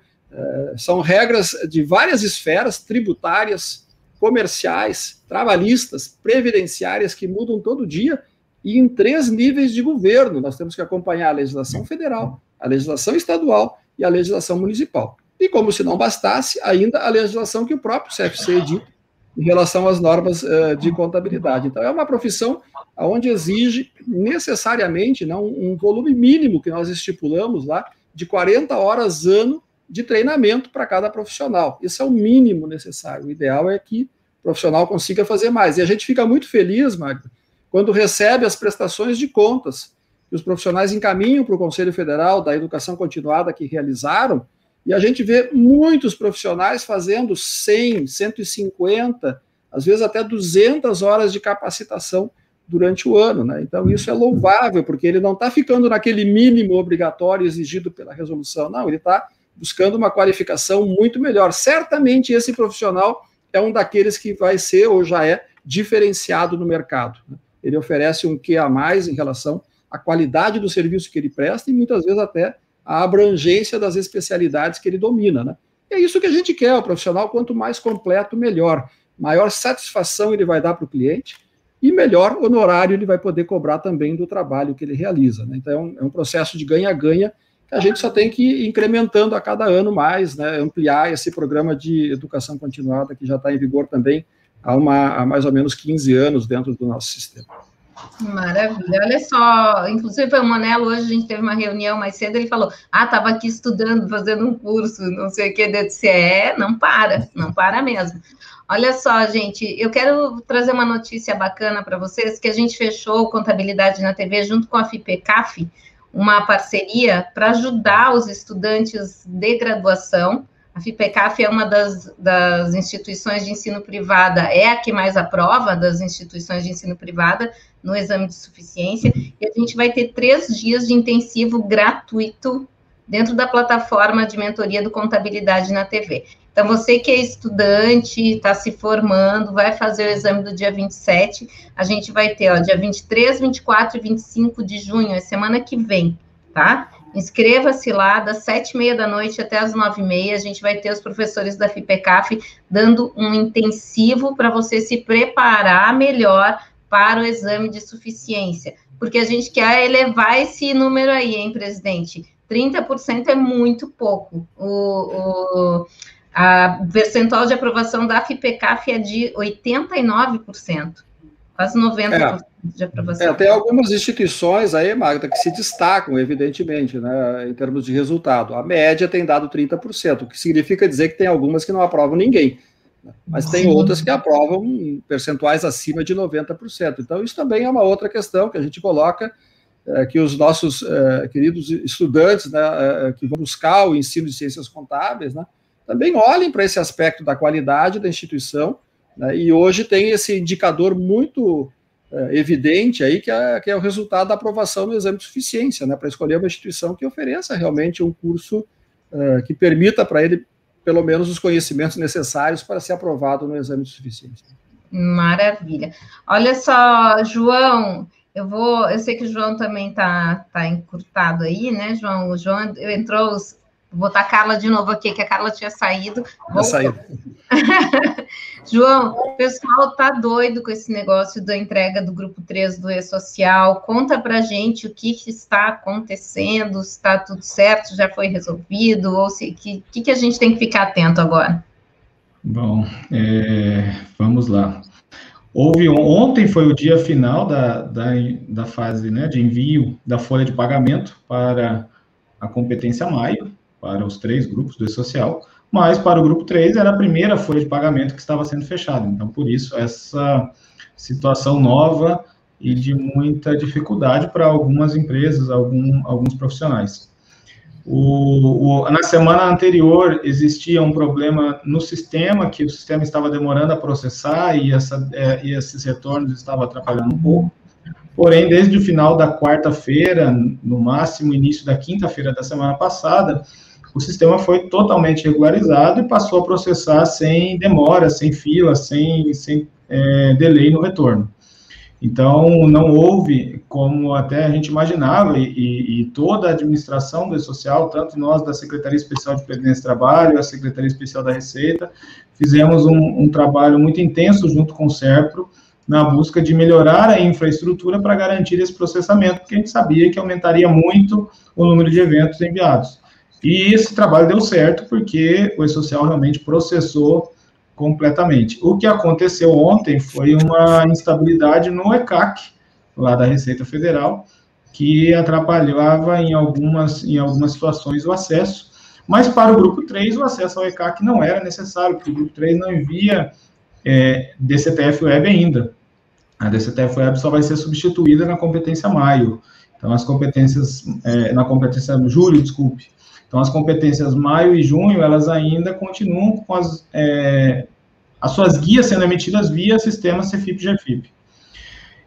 são regras de várias esferas tributárias, comerciais, trabalhistas, previdenciárias que mudam todo dia e em três níveis de governo. Nós temos que acompanhar a legislação federal, a legislação estadual e a legislação municipal. E como se não bastasse, ainda a legislação que o próprio CFC edita em relação às normas uh, de contabilidade. Então, é uma profissão onde exige necessariamente não, um volume mínimo que nós estipulamos lá de 40 horas ano de treinamento para cada profissional. Isso é o mínimo necessário. O ideal é que o profissional consiga fazer mais. E a gente fica muito feliz, Magda, quando recebe as prestações de contas que os profissionais encaminham para o Conselho Federal da Educação Continuada que realizaram, e a gente vê muitos profissionais fazendo 100, 150, às vezes até 200 horas de capacitação durante o ano. Né? Então, isso é louvável, porque ele não está ficando naquele mínimo obrigatório exigido pela resolução, não, ele está buscando uma qualificação muito melhor. Certamente esse profissional é um daqueles que vai ser ou já é diferenciado no mercado. Né? Ele oferece um que a mais em relação à qualidade do serviço que ele presta e muitas vezes até a abrangência das especialidades que ele domina. Né? E é isso que a gente quer, o profissional, quanto mais completo, melhor. Maior satisfação ele vai dar para o cliente e melhor honorário ele vai poder cobrar também do trabalho que ele realiza. Né? Então é um, é um processo de ganha-ganha a gente só tem que ir incrementando a cada ano mais, né, ampliar esse programa de educação continuada que já está em vigor também há, uma, há mais ou menos 15 anos dentro do nosso sistema. Maravilha, olha só, inclusive o Monelo, hoje a gente teve uma reunião mais cedo, ele falou, ah, estava aqui estudando, fazendo um curso, não sei o que, eu disse, é, não para, não para mesmo. Olha só, gente, eu quero trazer uma notícia bacana para vocês, que a gente fechou Contabilidade na TV junto com a FIPECAF, uma parceria para ajudar os estudantes de graduação. A FIPECAF é uma das, das instituições de ensino privada, é a que mais aprova das instituições de ensino privada no exame de suficiência, e a gente vai ter três dias de intensivo gratuito dentro da plataforma de mentoria do Contabilidade na TV. Então, você que é estudante, está se formando, vai fazer o exame do dia 27. A gente vai ter, ó, dia 23, 24 e 25 de junho, é semana que vem, tá? Inscreva-se lá, das sete e meia da noite até as nove e meia. A gente vai ter os professores da FIPECAF dando um intensivo para você se preparar melhor para o exame de suficiência. Porque a gente quer elevar esse número aí, hein, presidente? 30% é muito pouco. O, o a percentual de aprovação da FIPECAF é de 89%, quase 90% é, de aprovação. É, tem algumas instituições aí, Magda, que se destacam, evidentemente, né, em termos de resultado. A média tem dado 30%, o que significa dizer que tem algumas que não aprovam ninguém. Né, mas tem outras que aprovam percentuais acima de 90%. Então, isso também é uma outra questão que a gente coloca, é, que os nossos é, queridos estudantes né, é, que vão buscar o ensino de ciências contábeis, né, também olhem para esse aspecto da qualidade da instituição, né, e hoje tem esse indicador muito é, evidente aí, que é, que é, o resultado da aprovação no exame de suficiência, né, para escolher uma instituição que ofereça realmente um curso é, que permita para ele, pelo menos, os conhecimentos necessários para ser aprovado no exame de suficiência. Maravilha. Olha só, João, eu vou, eu sei que o João também está tá encurtado aí, né, João? O João entrou os, Vou botar a Carla de novo aqui, que a Carla tinha saído. Tinha saído. <laughs> João, o pessoal tá doido com esse negócio da entrega do grupo 3 do E-Social. Conta pra gente o que, que está acontecendo, se está tudo certo, já foi resolvido, ou se que, que, que a gente tem que ficar atento agora? Bom, é, vamos lá. Houve ontem foi o dia final da, da, da fase né, de envio da folha de pagamento para a competência maio para os três grupos do E-Social, mas para o grupo 3 era a primeira folha de pagamento que estava sendo fechada. Então, por isso, essa situação nova e de muita dificuldade para algumas empresas, algum, alguns profissionais. O, o, na semana anterior existia um problema no sistema, que o sistema estava demorando a processar e, essa, é, e esses retornos estavam atrapalhando um pouco. Porém, desde o final da quarta-feira, no máximo início da quinta-feira da semana passada, o sistema foi totalmente regularizado e passou a processar sem demora, sem fila, sem, sem é, delay no retorno. Então, não houve, como até a gente imaginava, e, e, toda a administração do E-Social, tanto nós da Secretaria Especial de Previdência e Trabalho, a Secretaria Especial da Receita, fizemos um, um trabalho muito intenso junto com o SERPRO, na busca de melhorar a infraestrutura para garantir esse processamento, porque a gente sabia que aumentaria muito o número de eventos enviados. E esse trabalho deu certo porque o E-Social realmente processou completamente. O que aconteceu ontem foi uma instabilidade no ECAC, lá da Receita Federal, que atrapalhava em algumas, em algumas situações o acesso, mas para o grupo 3, o acesso ao ECAC não era necessário, porque o grupo 3 não envia é, DCTF Web ainda. A DCTF Web só vai ser substituída na competência maio. Então, as competências, é, na competência julho, desculpe, então, as competências maio e junho, elas ainda continuam com as, é, as suas guias sendo emitidas via sistema CFIP-GFIP.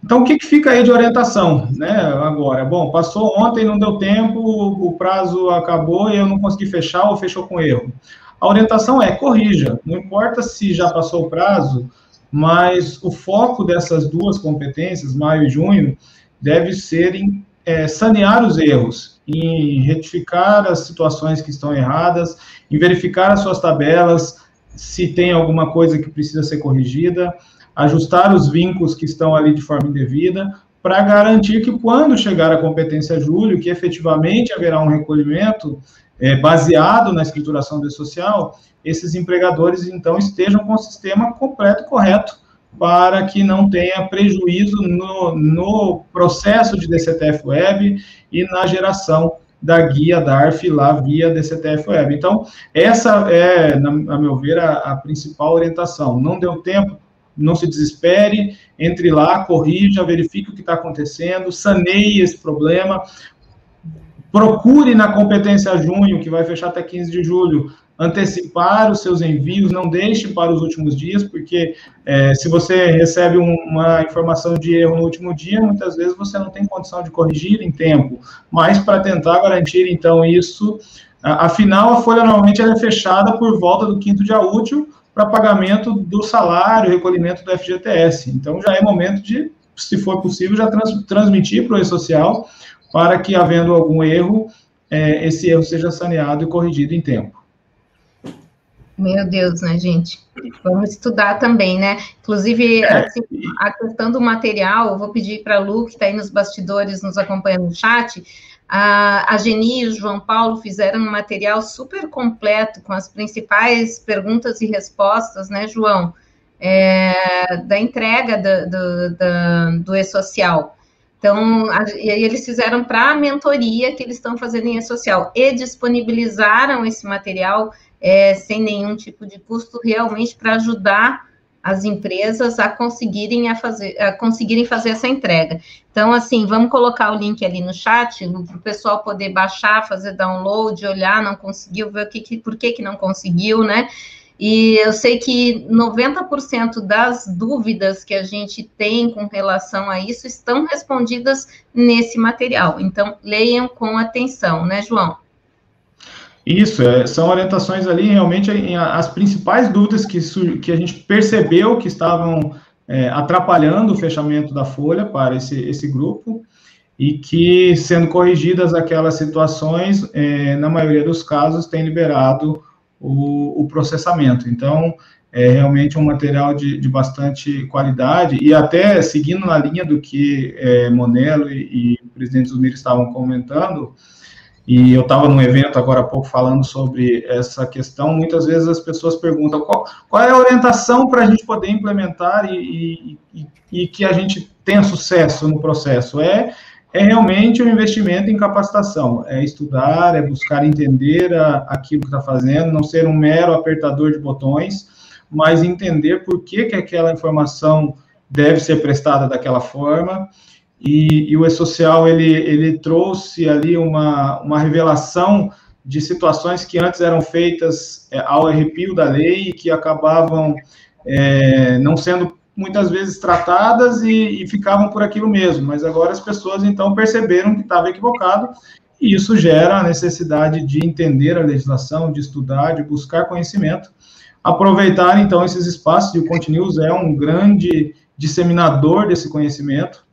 Então, o que, que, fica aí de orientação, né, agora? Bom, passou ontem, não deu tempo, o prazo acabou e eu não consegui fechar ou fechou com erro. A orientação é corrija, não importa se já passou o prazo, mas o foco dessas duas competências, maio e junho, deve ser em é, sanear os erros em retificar as situações que estão erradas, em verificar as suas tabelas, se tem alguma coisa que precisa ser corrigida, ajustar os vínculos que estão ali de forma indevida, para garantir que quando chegar a competência julho, que efetivamente haverá um recolhimento é, baseado na escrituração do social, esses empregadores então estejam com o sistema completo correto para que não tenha prejuízo no, no processo de DCTF Web e na geração da guia DARF lá via DCTF Web. Então, essa é, a meu ver, a, a principal orientação. Não deu tempo, não se desespere, entre lá, corrija, verifique o que está acontecendo, saneie esse problema, procure na competência junho, que vai fechar até 15 de julho, antecipar os seus envios, não deixe para os últimos dias, porque é, se você recebe um, uma informação de erro no último dia, muitas vezes você não tem condição de corrigir em tempo, mas para tentar garantir, então, isso, afinal, a folha normalmente é fechada por volta do quinto dia útil para pagamento do salário, recolhimento do FGTS, então já é momento de, se for possível, já trans, transmitir para o E-Social, para que, havendo algum erro, é, esse erro seja saneado e corrigido em tempo. Meu Deus, né, gente? Vamos estudar também, né? Inclusive, é. assim, a questão do material, eu vou pedir para a Lu, que está aí nos bastidores, nos acompanhando no chat, a, a Geni e o João Paulo fizeram um material super completo, com as principais perguntas e respostas, né, João? É, da entrega do, do, do, e-social. Então, a, e eles fizeram para a mentoria que eles estão fazendo em e-social e disponibilizaram esse material é, sem nenhum tipo de custo, realmente para ajudar as empresas a conseguirem, a fazer, a conseguirem fazer essa entrega. Então, assim, vamos colocar o link ali no chat, para o pessoal poder baixar, fazer download, olhar, não conseguiu, ver o que, que por que, que não conseguiu, né? E eu sei que 90% das dúvidas que a gente tem com relação a isso estão respondidas nesse material. Então, leiam com atenção, né, João? Isso, é, são orientações ali realmente as principais dúvidas que, que a gente percebeu que estavam é, atrapalhando o fechamento da folha para esse, esse grupo e que, sendo corrigidas aquelas situações, é, na maioria dos casos, tem liberado o, o, processamento. Então, é realmente um material de, de, bastante qualidade e até seguindo na linha do que é, Monelo e, e o presidente Zumir estavam comentando, e eu estava num evento agora há pouco falando sobre essa questão. Muitas vezes as pessoas perguntam qual, qual é a orientação para a gente poder implementar e, e, e, que a gente tenha sucesso no processo. É, é realmente um investimento em capacitação, é estudar, é buscar entender a, aquilo que está fazendo, não ser um mero apertador de botões, mas entender por que, que aquela informação deve ser prestada daquela forma e, e o E-Social, ele, ele trouxe ali uma, uma revelação de situações que antes eram feitas é, ao arrepio da lei que acabavam é, não sendo muitas vezes tratadas e, e, ficavam por aquilo mesmo, mas agora as pessoas então perceberam que estava equivocado e isso gera a necessidade de entender a legislação, de estudar, de buscar conhecimento, aproveitar então esses espaços e o Continuous é um grande disseminador desse conhecimento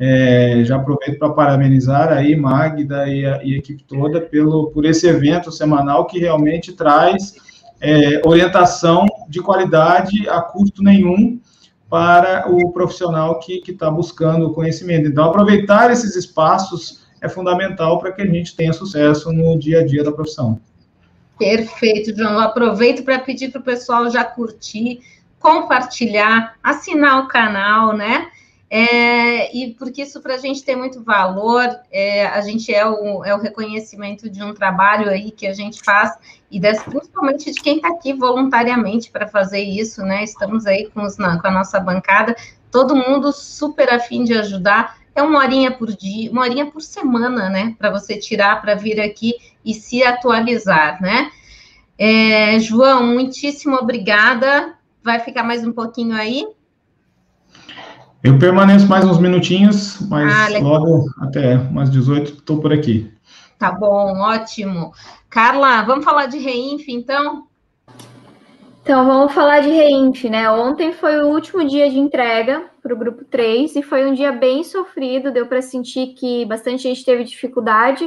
é, já aproveito para parabenizar aí Magda e a, e a, equipe toda pelo, por esse evento semanal que realmente traz é, orientação de qualidade a custo nenhum para o profissional que está buscando o conhecimento. Então, aproveitar esses espaços é fundamental para que a gente tenha sucesso no dia a dia da profissão. Perfeito, João. Eu aproveito para pedir para o pessoal já curtir, compartilhar, assinar o canal, né? É, e porque isso para a gente tem muito valor, é, a gente é o, é o reconhecimento de um trabalho aí que a gente faz, e desse, principalmente de quem está aqui voluntariamente para fazer isso, né? Estamos aí com, os, com a nossa bancada, todo mundo super afim de ajudar. É uma horinha por dia, uma horinha por semana, né? Para você tirar para vir aqui e se atualizar, né? É, João, muitíssimo obrigada. Vai ficar mais um pouquinho aí? Eu permaneço mais uns minutinhos, mas ah, logo até umas 18 estou por aqui. Tá bom, ótimo. Carla, vamos falar de Reinf, então? Então, vamos falar de Reinf, né? Ontem foi o último dia de entrega para o grupo 3 e foi um dia bem sofrido, deu para sentir que bastante gente teve dificuldade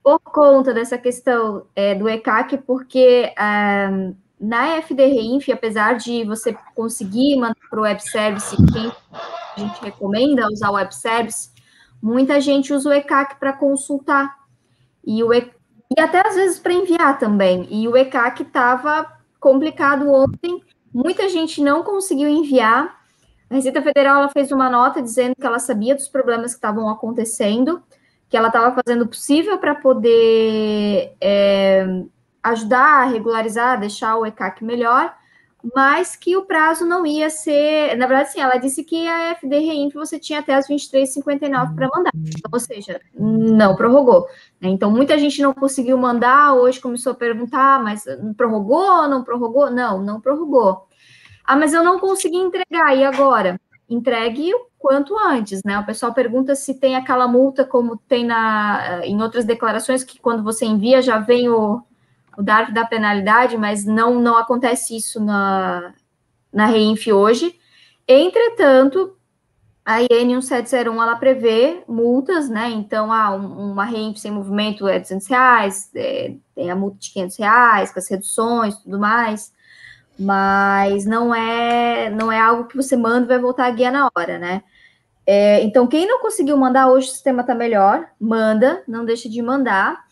por conta dessa questão é, do ECAC, porque é, na FD Reinf, apesar de você conseguir mandar para o web service, quem a gente recomenda usar o web service, muita gente usa o ECAC para consultar. E, o e, e até às vezes para enviar também. E o ECAC estava complicado ontem, muita gente não conseguiu enviar. A Receita Federal ela fez uma nota dizendo que ela sabia dos problemas que estavam acontecendo, que ela estava fazendo o possível para poder é, ajudar a regularizar, deixar o ECAC melhor, mas que o prazo não ia ser. Na verdade, sim, ela disse que a FD Reinf você tinha até as 23h59 para mandar, então, ou seja, não prorrogou. Né? Então, muita gente não conseguiu mandar, hoje começou a perguntar, mas prorrogou, não prorrogou? Não, não prorrogou. Ah, mas eu não consegui entregar, e agora? Entregue o quanto antes, né? O pessoal pergunta se tem aquela multa, como tem na, em outras declarações, que quando você envia já vem o o DARF da penalidade, mas não, não acontece isso na, na REINF hoje. Entretanto, a IN 1701 ela prevê multas, né? Então, ah, uma REINF sem movimento é 200 reais, é, tem a multa de 500 reais, com as reduções tudo mais, mas não é, não é algo que você manda e vai voltar a guia na hora, né? É, então, quem não conseguiu mandar hoje, o sistema está melhor, manda, não deixa de mandar.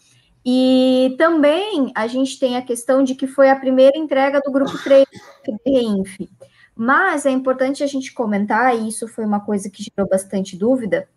E também a gente tem a questão de que foi a primeira entrega do grupo 3 do Reinf. Mas é importante a gente comentar, e isso foi uma coisa que gerou bastante dúvida,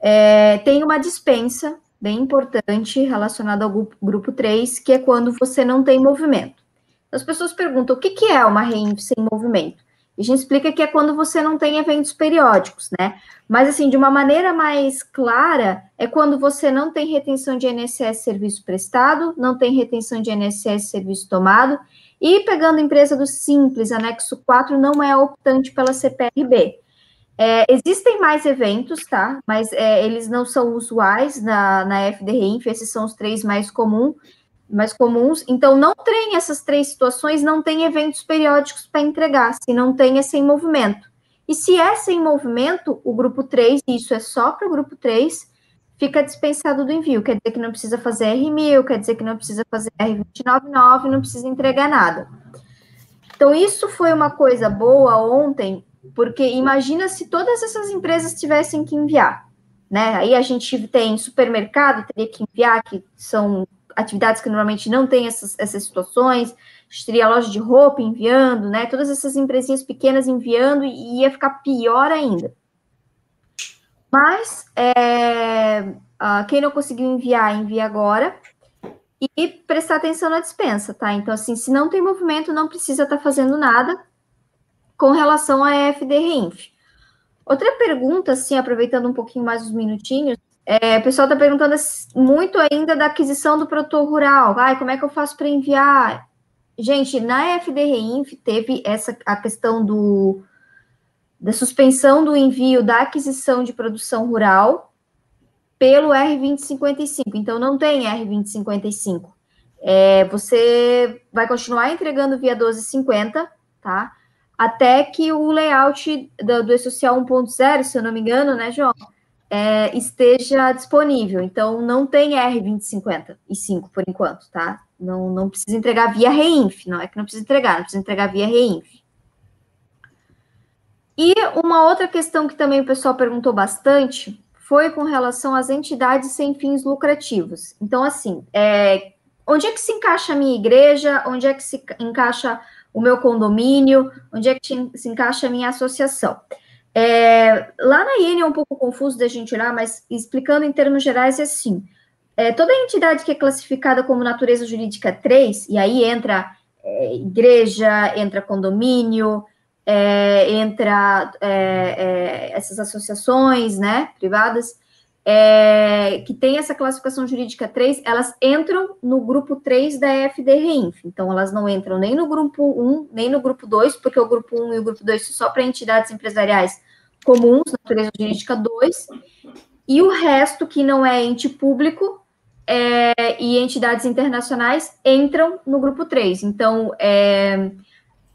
é, tem uma dispensa bem importante relacionada ao grupo, grupo 3, que é quando você não tem movimento. As pessoas perguntam, o que, que é uma Reinf sem movimento? A gente explica que é quando você não tem eventos periódicos, né? Mas, assim, de uma maneira mais clara, é quando você não tem retenção de INSS serviço prestado, não tem retenção de INSS serviço tomado, e pegando empresa do Simples, anexo 4, não é optante pela CPRB. É, existem mais eventos, tá? Mas é, eles não são usuais na, na esses são os três mais comuns mais comuns. Então, não tem essas três situações, não tem eventos periódicos para entregar, se não tem é sem movimento. E se é sem movimento, o grupo 3, e isso é só para o grupo 3, fica dispensado do envio. Quer dizer que não precisa fazer R1000, quer dizer que não precisa fazer R299, não precisa entregar nada. Então, isso foi uma coisa boa ontem, porque imagina se todas essas empresas tivessem que enviar. Né? Aí a gente tem supermercado, teria que enviar, que são atividades que normalmente não têm essas, essas situações, teria loja de roupa enviando, né? Todas essas empresinhas pequenas enviando e ia ficar pior ainda. Mas é, uh, quem não conseguiu enviar, envia agora. E prestar atenção na dispensa, tá? Então, assim, se não tem movimento, não precisa estar tá fazendo nada com relação a FD Reinf. Outra pergunta, assim, aproveitando um pouquinho mais os minutinhos, é, o pessoal está perguntando muito ainda da aquisição do produtor rural. Ai, como é que eu faço para enviar? Gente, na FDRINF teve essa a questão do da suspensão do envio da aquisição de produção rural pelo R2055. Então, não tem R2055. É, você vai continuar entregando via 1250, tá? Até que o layout do, do E-Social 1.0, se eu não me engano, né, João? É, esteja disponível. Então, não tem R2050 e 5 por enquanto, tá? Não, não precisa entregar via Reinf, não é que não precisa entregar, não precisa entregar via Reinf. E uma outra questão que também o pessoal perguntou bastante foi com relação às entidades sem fins lucrativos. Então, assim, é, onde é que se encaixa a minha igreja? Onde é que se encaixa o meu condomínio? Onde é que se encaixa a minha associação? É, lá na IN é um pouco confuso da gente olhar, mas explicando em termos gerais é assim: é, toda entidade que é classificada como natureza jurídica 3, e aí entra é, igreja, entra condomínio, é, entra é, é, essas associações né, privadas, que tem essa classificação jurídica 3, elas entram no grupo 3 da FD Reinf. Então, elas não entram nem no grupo 1, nem no grupo 2, porque o grupo 1 e o grupo 2 são só para entidades empresariais comuns, natureza jurídica 2, e o resto, que não é ente público é, e entidades internacionais, entram no grupo 3. Então, é,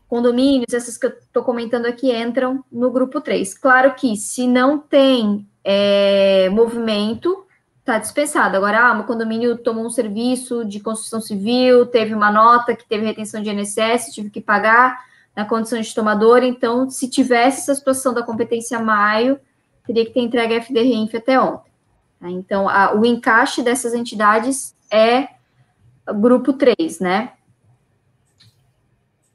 condomínios, essas que eu estou comentando aqui, entram no grupo 3. Claro que se não tem é, movimento, está dispensado. Agora, ah, condomínio tomou um serviço de construção civil, teve uma nota que teve retenção de INSS, tive que pagar, na condição de tomador, então, se tivesse essa situação da competência maio, teria que ter entregue a FDRINF até ontem. Tá? Então, a, o encaixe dessas entidades é grupo 3, né?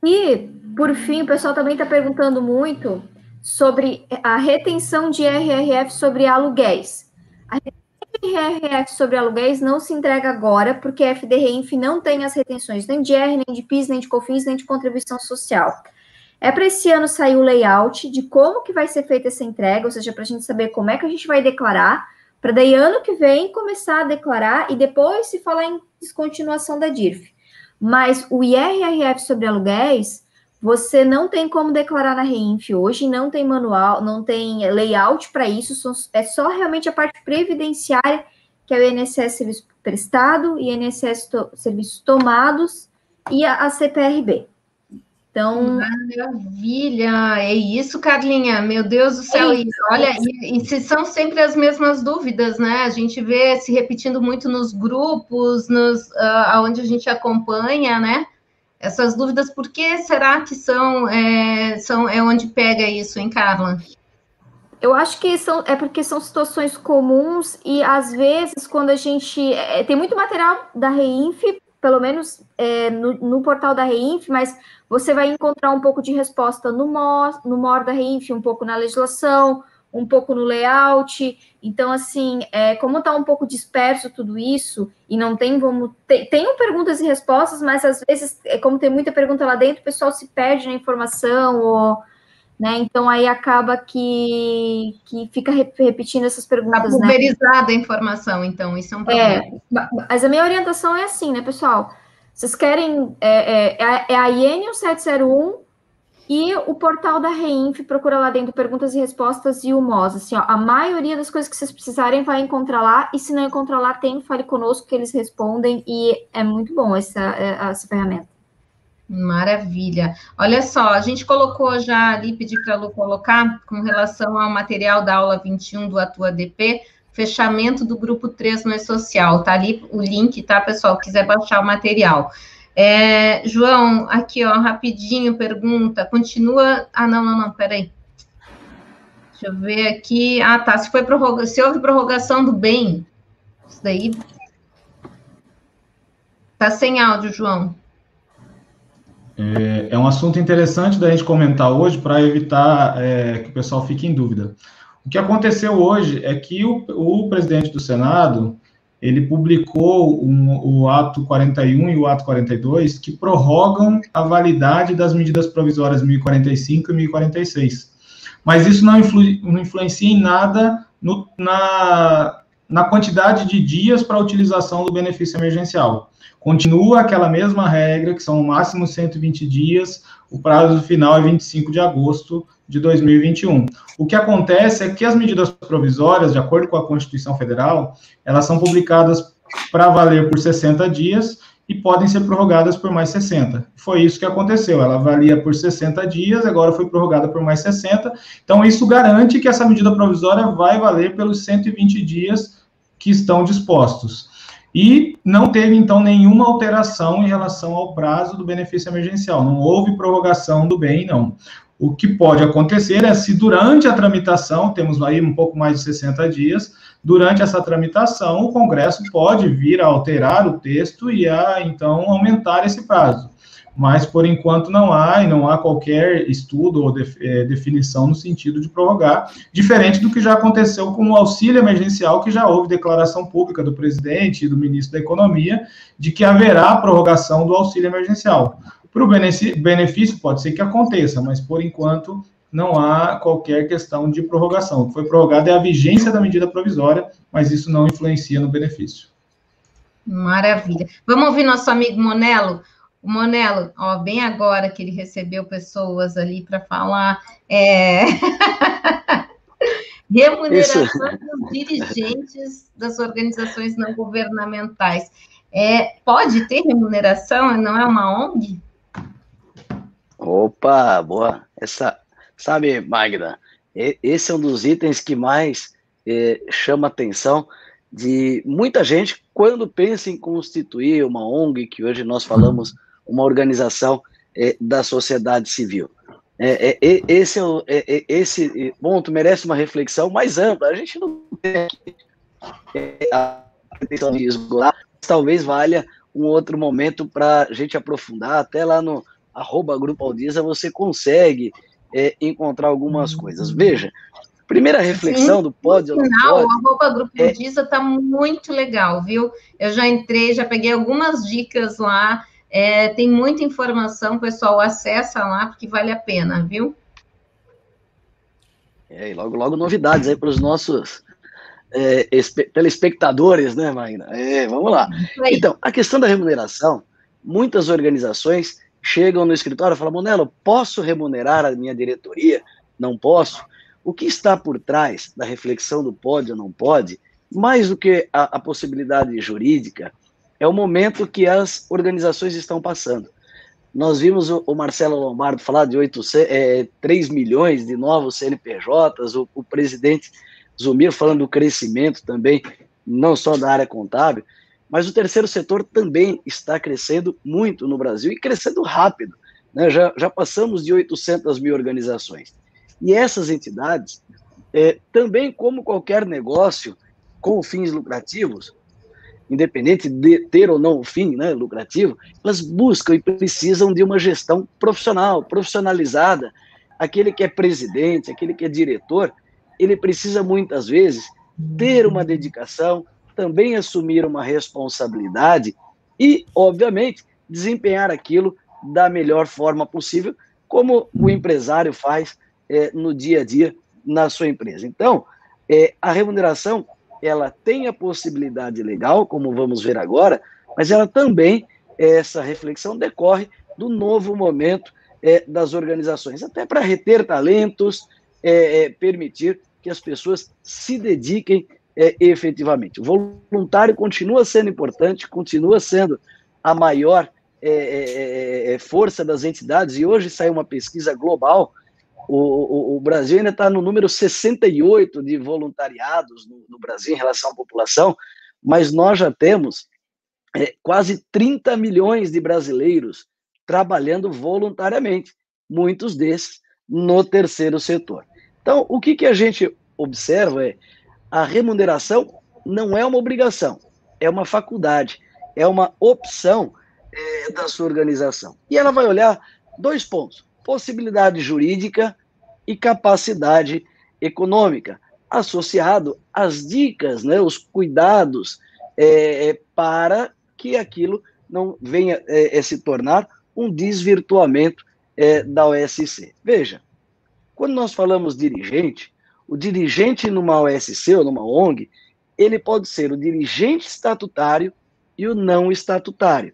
E, por fim, o pessoal também está perguntando muito sobre a retenção de RRF sobre aluguéis. A retenção de RRF sobre aluguéis não se entrega agora, porque a FDRINF não tem as retenções nem de R, nem de PIS, nem de COFINS, nem de contribuição social. É para esse ano sair o layout de como que vai ser feita essa entrega, ou seja, para a gente saber como é que a gente vai declarar, para daí ano que vem começar a declarar e depois se falar em descontinuação da DIRF. Mas o IRRF sobre aluguéis, você não tem como declarar na REINF hoje, não tem manual, não tem layout para isso, é só realmente a parte previdenciária, que é o INSS Serviço Prestado, INSS to, Serviços Tomados e a, a CPRB. Então. Maravilha! É isso, Carlinha. Meu Deus do céu. É olha, e, e, se são sempre as mesmas dúvidas, né? A gente vê se repetindo muito nos grupos, nos, uh, onde a gente acompanha, né? Essas dúvidas, por que será que são, é, são é onde pega isso, hein, Carla? Eu acho que são, é porque são situações comuns e às vezes quando a gente é, tem muito material da Reinf, pelo menos é, no, no, portal da Reinf, mas você vai encontrar um pouco de resposta no MOR, no MOR da Reinf, um pouco na legislação, um pouco no layout. Então, assim, é, como está um pouco disperso tudo isso, e não tem como. Tem, tem perguntas e respostas, mas às vezes, é, como tem muita pergunta lá dentro, o pessoal se perde na informação, ou, né? Então aí acaba que, que fica repetindo essas perguntas. Está pulverizada né? a informação, então, isso é um problema. É, mas a minha orientação é assim, né, pessoal? Vocês querem. É, é, é a IN 1701 e o portal da Reinf, procura lá dentro perguntas e respostas e o MOS. Assim, ó, a maioria das coisas que vocês precisarem vai encontrar lá, e se não encontrar lá, tem Fale Conosco, que eles respondem, e é muito bom essa, é, essa ferramenta. Maravilha. Olha só, a gente colocou já ali, pedi para a Lu colocar, com relação ao material da aula 21 do Atua DP, fechamento do grupo 3 no E-Social. Tá ali o link, tá, pessoal? Quiser baixar o material. É, João, aqui, ó, rapidinho, pergunta. Continua. Ah, não, não, não, peraí. Deixa eu ver aqui. Ah, tá. Se, foi prorroga... Se houve prorrogação do bem. Isso daí. Tá sem áudio, João. É, é um assunto interessante da gente comentar hoje para evitar é, que o pessoal fique em dúvida. O que aconteceu hoje é que o, o presidente do Senado ele publicou um, o ato 41 e o ato 42 que prorrogam a validade das medidas provisórias 1045 e 1046. Mas isso não, influ, não influencia em nada no, na, na quantidade de dias para a utilização do benefício emergencial. Continua aquela mesma regra, que são o máximo 120 dias, o prazo final é 25 de agosto de 2021. O que acontece é que as medidas provisórias, de acordo com a Constituição Federal, elas são publicadas para valer por 60 dias e podem ser prorrogadas por mais 60. Foi isso que aconteceu. Ela valia por 60 dias, agora foi prorrogada por mais 60. Então, isso garante que essa medida provisória vai valer pelos 120 dias que estão dispostos. E não teve, então, nenhuma alteração em relação ao prazo do benefício emergencial. Não houve prorrogação do bem, não. O que pode acontecer é se durante a tramitação, temos aí um pouco mais de 60 dias, durante essa tramitação, o Congresso pode vir a alterar o texto e a, então, aumentar esse prazo mas por enquanto não há, e não há qualquer estudo ou def, é, definição no sentido de prorrogar, diferente do que já aconteceu com o auxílio emergencial, que já houve declaração pública do presidente e do ministro da Economia de que haverá prorrogação do auxílio emergencial. Para o benefício, pode ser que aconteça, mas por enquanto não há qualquer questão de prorrogação. O que foi prorrogado é a vigência da medida provisória, mas isso não influencia no benefício. Maravilha. Vamos ouvir nosso amigo Monelo? O Monelo, ó, bem agora que ele recebeu pessoas ali para falar, é... <laughs> remuneração dos dirigentes das organizações não governamentais. É, pode ter remuneração, não é uma ONG? Opa, boa. Essa, sabe, Magda, esse é um dos itens que mais é, chama atenção de muita gente quando pensa em constituir uma ONG, que hoje nós falamos uma organização é, da sociedade civil. É, é esse, é, é, esse ponto merece uma reflexão mais ampla. A gente não tem a pretensão de esgotar, talvez valha um outro momento para a gente aprofundar, até lá no arroba Grupo Aldiza você consegue encontrar algumas coisas. Veja, primeira reflexão Sim, do pódio. No final, o arroba Grupo Aldiza está muito legal, viu? Eu já entrei, já peguei algumas dicas lá, É, tem muita informação, pessoal, acessa lá, porque vale a pena, viu? É, e logo, logo novidades aí para os nossos é, telespectadores, né, Magna? É, vamos lá. Então, a questão da remuneração, muitas organizações chegam no escritório e falam, Monelo, posso remunerar a minha diretoria? Não posso. O que está por trás da reflexão do pode ou não pode, mais do que a, a possibilidade jurídica, é o momento que as organizações estão passando. Nós vimos o, o Marcelo Lombardo falar de 8, é, 3 milhões de novos CNPJs, o, o presidente Zumir falando do crescimento também, não só da área contábil, mas o terceiro setor também está crescendo muito no Brasil e crescendo rápido. Né? Já, já passamos de 800 mil organizações. E essas entidades, é, também como qualquer negócio com fins lucrativos, independente de ter ou não o fim né, lucrativo, elas buscam e precisam de uma gestão profissional, profissionalizada. Aquele que é presidente, aquele que é diretor, ele precisa muitas vezes ter uma dedicação, também assumir uma responsabilidade e, obviamente, desempenhar aquilo da melhor forma possível, como o empresário faz é, no dia a dia na sua empresa. Então, é, a remuneração ela tem a possibilidade legal, como vamos ver agora, mas ela também, essa reflexão decorre do novo momento é, das organizações, até para reter talentos, é, é, permitir que as pessoas se dediquem é, efetivamente. O voluntário continua sendo importante, continua sendo a maior é, é, é, força das entidades, e hoje saiu uma pesquisa global. O, o, o Brasil ainda está no número 68 de voluntariados no, no, Brasil em relação à população, mas nós já temos é, quase 30 milhões de brasileiros trabalhando voluntariamente, muitos desses no terceiro setor. Então, o que, que a gente observa é a remuneração não é uma obrigação, é uma faculdade, é uma opção é, da sua organização. E ela vai olhar dois pontos: possibilidade jurídica e capacidade econômica, associado às dicas, né, os cuidados é, é para que aquilo não venha é, é, se tornar um desvirtuamento é, da OSC. Veja, quando nós falamos dirigente, o dirigente numa OSC ou numa ONG, ele pode ser o dirigente estatutário e o não estatutário.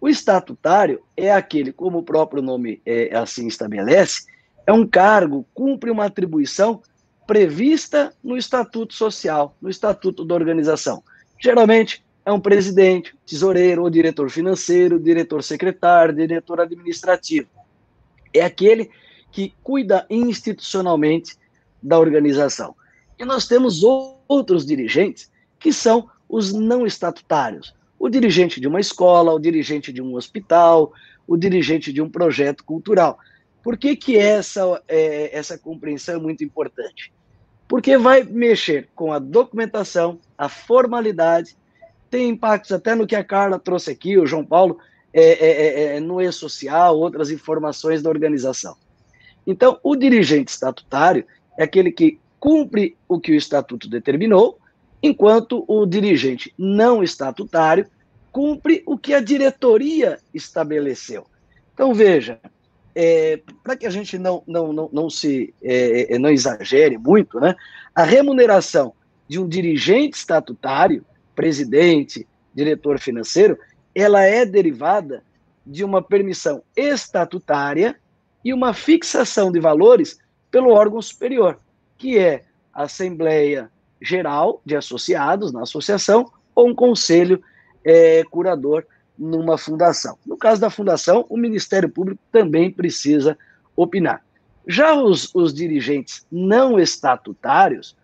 O estatutário é aquele, como o próprio nome é, assim estabelece, é um cargo, cumpre uma atribuição prevista no estatuto social, no estatuto da organização. Geralmente é um presidente, tesoureiro, ou diretor financeiro, diretor secretário, diretor administrativo. É aquele que cuida institucionalmente da organização. E nós temos outros dirigentes que são os não estatutários. O dirigente de uma escola, o dirigente de um hospital, o dirigente de um projeto cultural. Por que, que essa, é, essa compreensão é muito importante? Porque vai mexer com a documentação, a formalidade, tem impactos até no que a Carla trouxe aqui, o João Paulo, é, é, é, é no e-social, outras informações da organização. Então, o dirigente estatutário, é aquele que cumpre o que o estatuto determinou, enquanto o dirigente não estatutário cumpre o que a diretoria estabeleceu. Então, veja, é, para que a gente não, não, não, não se é, é, não exagere muito, né, a remuneração de um dirigente estatutário, presidente, diretor financeiro, ela é derivada de uma permissão estatutária e uma fixação de valores pelo órgão superior, que é a Assembleia Geral de Associados na associação ou um conselho é, curador numa fundação. No caso da fundação, o Ministério Público também precisa opinar. Já os, os dirigentes não estatutários,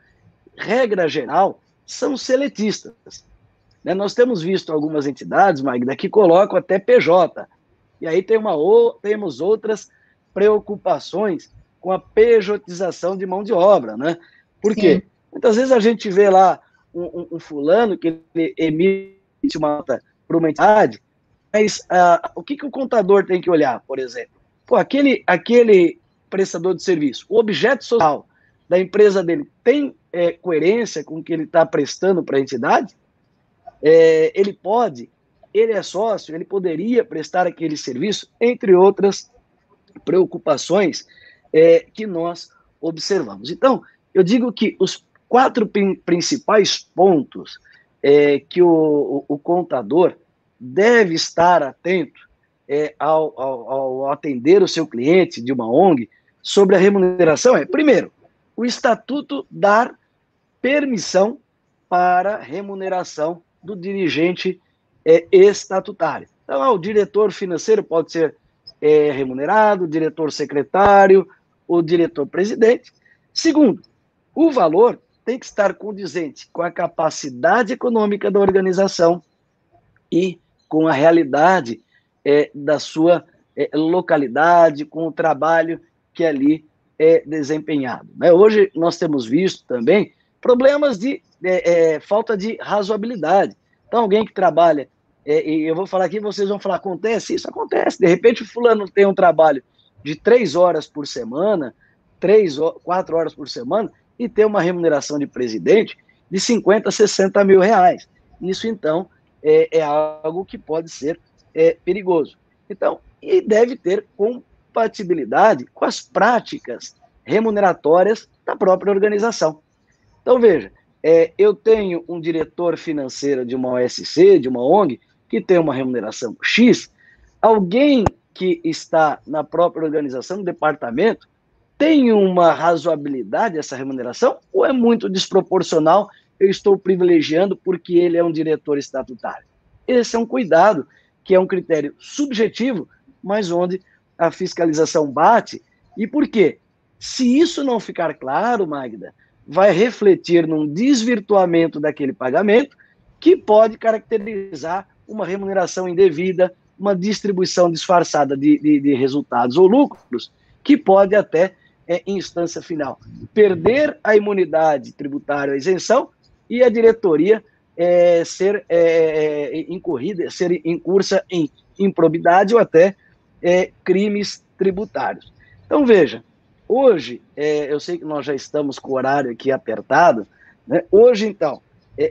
regra geral, são seletistas. Né? Nós temos visto algumas entidades, Magda, que colocam até PJ. E aí tem uma, ou, temos outras preocupações com a pejotização de mão de obra, né? Por Sim. quê? Muitas vezes a gente vê lá um, um, um fulano que emite uma nota para uma entidade, mas uh, o que, que o contador tem que olhar, por exemplo? Pô, aquele, aquele prestador de serviço, o objeto social da empresa dele tem é, coerência com o que ele está prestando para a entidade? É, ele pode ele é sócio, ele poderia prestar aquele serviço, entre outras preocupações é, que nós observamos. Então, eu digo que os quatro principais pontos é, que o, o, o, contador deve estar atento é, ao, ao, ao atender o seu cliente de uma ONG sobre a remuneração é, primeiro, o estatuto dar permissão para remuneração do dirigente é, estatutário. Então, ah, o diretor financeiro pode ser é, remunerado, o diretor secretário, o diretor presidente. Segundo, o valor tem que estar condizente com a capacidade econômica da organização e com a realidade é, da sua é, localidade, com o trabalho que ali é desempenhado. Né? Hoje nós temos visto também problemas de é, é, falta de razoabilidade. Então, alguém que trabalha, é, e eu vou falar aqui, vocês vão falar, acontece? Isso acontece. De repente, o fulano tem um trabalho de três horas por semana, três, quatro horas por semana, e tem uma remuneração de presidente de 50, 60 mil reais. Isso, então, é, é algo que pode ser é, perigoso. Então, e deve ter compatibilidade com as práticas remuneratórias da própria organização. Então, veja, é, eu tenho um diretor financeiro de uma OSC, de uma ONG, que tem uma remuneração X, alguém que está na própria organização, no departamento, tem uma razoabilidade essa remuneração ou é muito desproporcional? Eu estou privilegiando porque ele é um diretor estatutário. Esse é um cuidado, que é um critério subjetivo, mas onde a fiscalização bate. E por quê? Se isso não ficar claro, Magda, vai refletir num desvirtuamento daquele pagamento que pode caracterizar uma remuneração indevida, uma distribuição disfarçada de, de, de resultados ou lucros, que pode até é, em instância final. Perder a imunidade tributária, a isenção, e a diretoria é, ser é, é incorrida, ser incursa em improbidade ou até é, crimes tributários. Então, veja, hoje, é, eu sei que nós já estamos com o horário aqui apertado, né? hoje, então,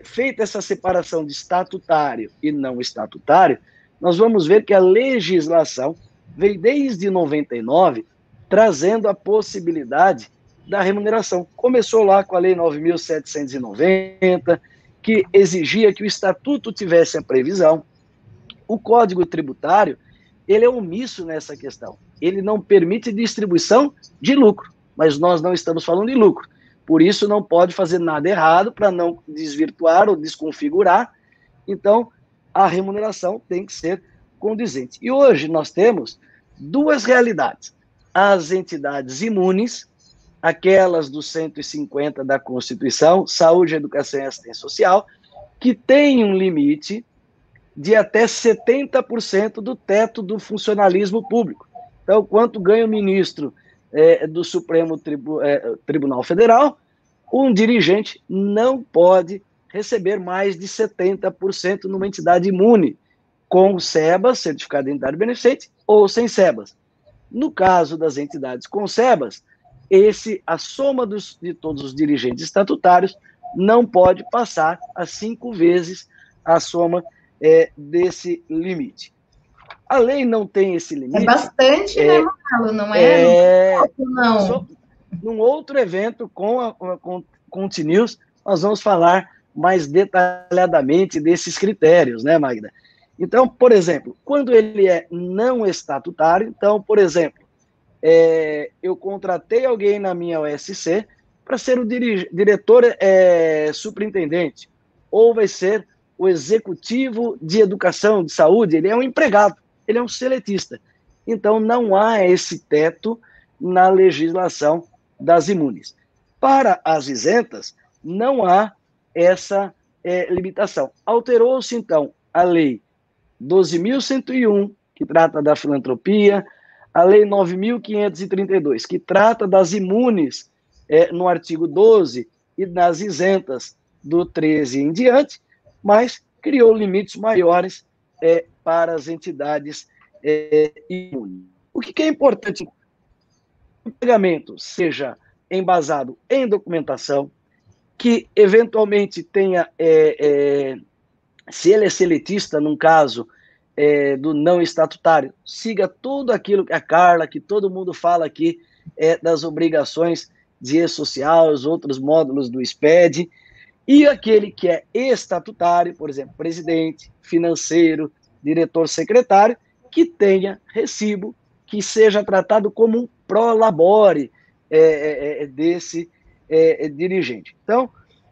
feita essa separação de estatutário e não estatutário, nós vamos ver que a legislação veio desde 99 trazendo a possibilidade da remuneração. Começou lá com a Lei 9.790, que exigia que o estatuto tivesse a previsão. O Código Tributário, ele é omisso nessa questão. Ele não permite distribuição de lucro, mas nós não estamos falando de lucro. Por isso, não pode fazer nada errado para não desvirtuar ou desconfigurar. Então, a remuneração tem que ser condizente. E hoje nós temos duas realidades as entidades imunes, aquelas dos 150 da Constituição, saúde, educação e assistência social, que têm um limite de até 70% do teto do funcionalismo público. Então, quanto ganha o ministro é, do Supremo Tribu, é, Tribunal Federal, um dirigente não pode receber mais de 70% numa entidade imune, com SEBAS, Certificado de Identidade Beneficente, ou sem SEBAS. No caso das entidades com SEBAS, esse, a soma dos, de todos os dirigentes estatutários não pode passar a cinco vezes a soma é, desse limite. A lei não tem esse limite. É bastante, né, é, né, Marcelo? Não é? é não. num outro evento com a, com, com o nós vamos falar mais detalhadamente desses critérios, né, Magda? Então, por exemplo, quando ele é não estatutário, então, por exemplo, é, eu contratei alguém na minha OSC para ser o diretor é, superintendente, ou vai ser o executivo de educação, de saúde, ele é um empregado, ele é um seletista. Então, não há esse teto na legislação das imunes. Para as isentas, não há essa é, limitação. Alterou-se, então, a lei 12.101, que trata da filantropia, a Lei 9.532, que trata das imunes é, no artigo 12 e das isentas do 13 em diante, mas criou limites maiores é, para as entidades é, imunes. O que, que é importante? O pagamento seja embasado em documentação, que eventualmente tenha é, é, Se ele é seletista, num caso é, do não estatutário, siga tudo aquilo que a Carla, que todo mundo fala aqui, é, das obrigações de E-Social, os outros módulos do SPED, e aquele que é estatutário, por exemplo, presidente, financeiro, diretor secretário, que tenha recibo, que seja tratado como um prolabore é, é, é desse é, é, dirigente. Então,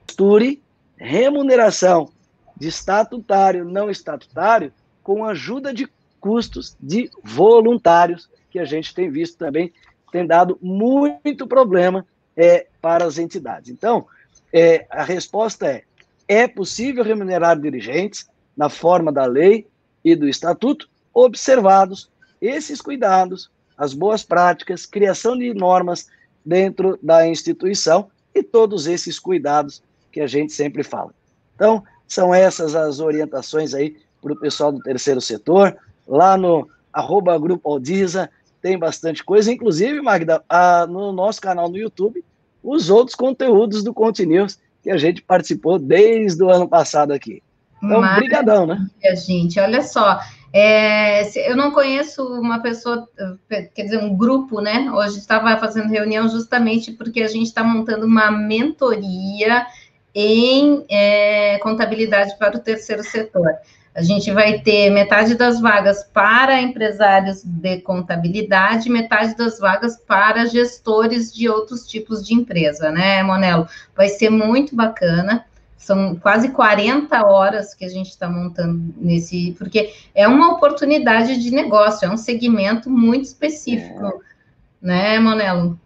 misture remuneração de estatutário, não estatutário, com ajuda de custos de voluntários, que a gente tem visto também, tem dado muito problema é, para as entidades. Então, é, a resposta é: é possível remunerar dirigentes na forma da lei e do estatuto, observados esses cuidados, as boas práticas, criação de normas dentro da instituição e todos esses cuidados que a gente sempre fala. Então, são essas as orientações aí para o pessoal do terceiro setor. Lá no arroba Grupo Aldiza tem bastante coisa, inclusive, Magda, a, no nosso canal no YouTube, os outros conteúdos do Continuous que a gente participou desde o ano passado aqui. Então, brigadão, né? Gente, olha só, é, eu não conheço uma pessoa, quer dizer, um grupo, né? Hoje estava fazendo reunião justamente porque a gente está montando uma mentoria em é, contabilidade para o terceiro setor. A gente vai ter metade das vagas para empresários de contabilidade, metade das vagas para gestores de outros tipos de empresa, né, Monelo? Vai ser muito bacana. São quase 40 horas que a gente está montando nesse, porque é uma oportunidade de negócio, é um segmento muito específico, é. né, Monelo?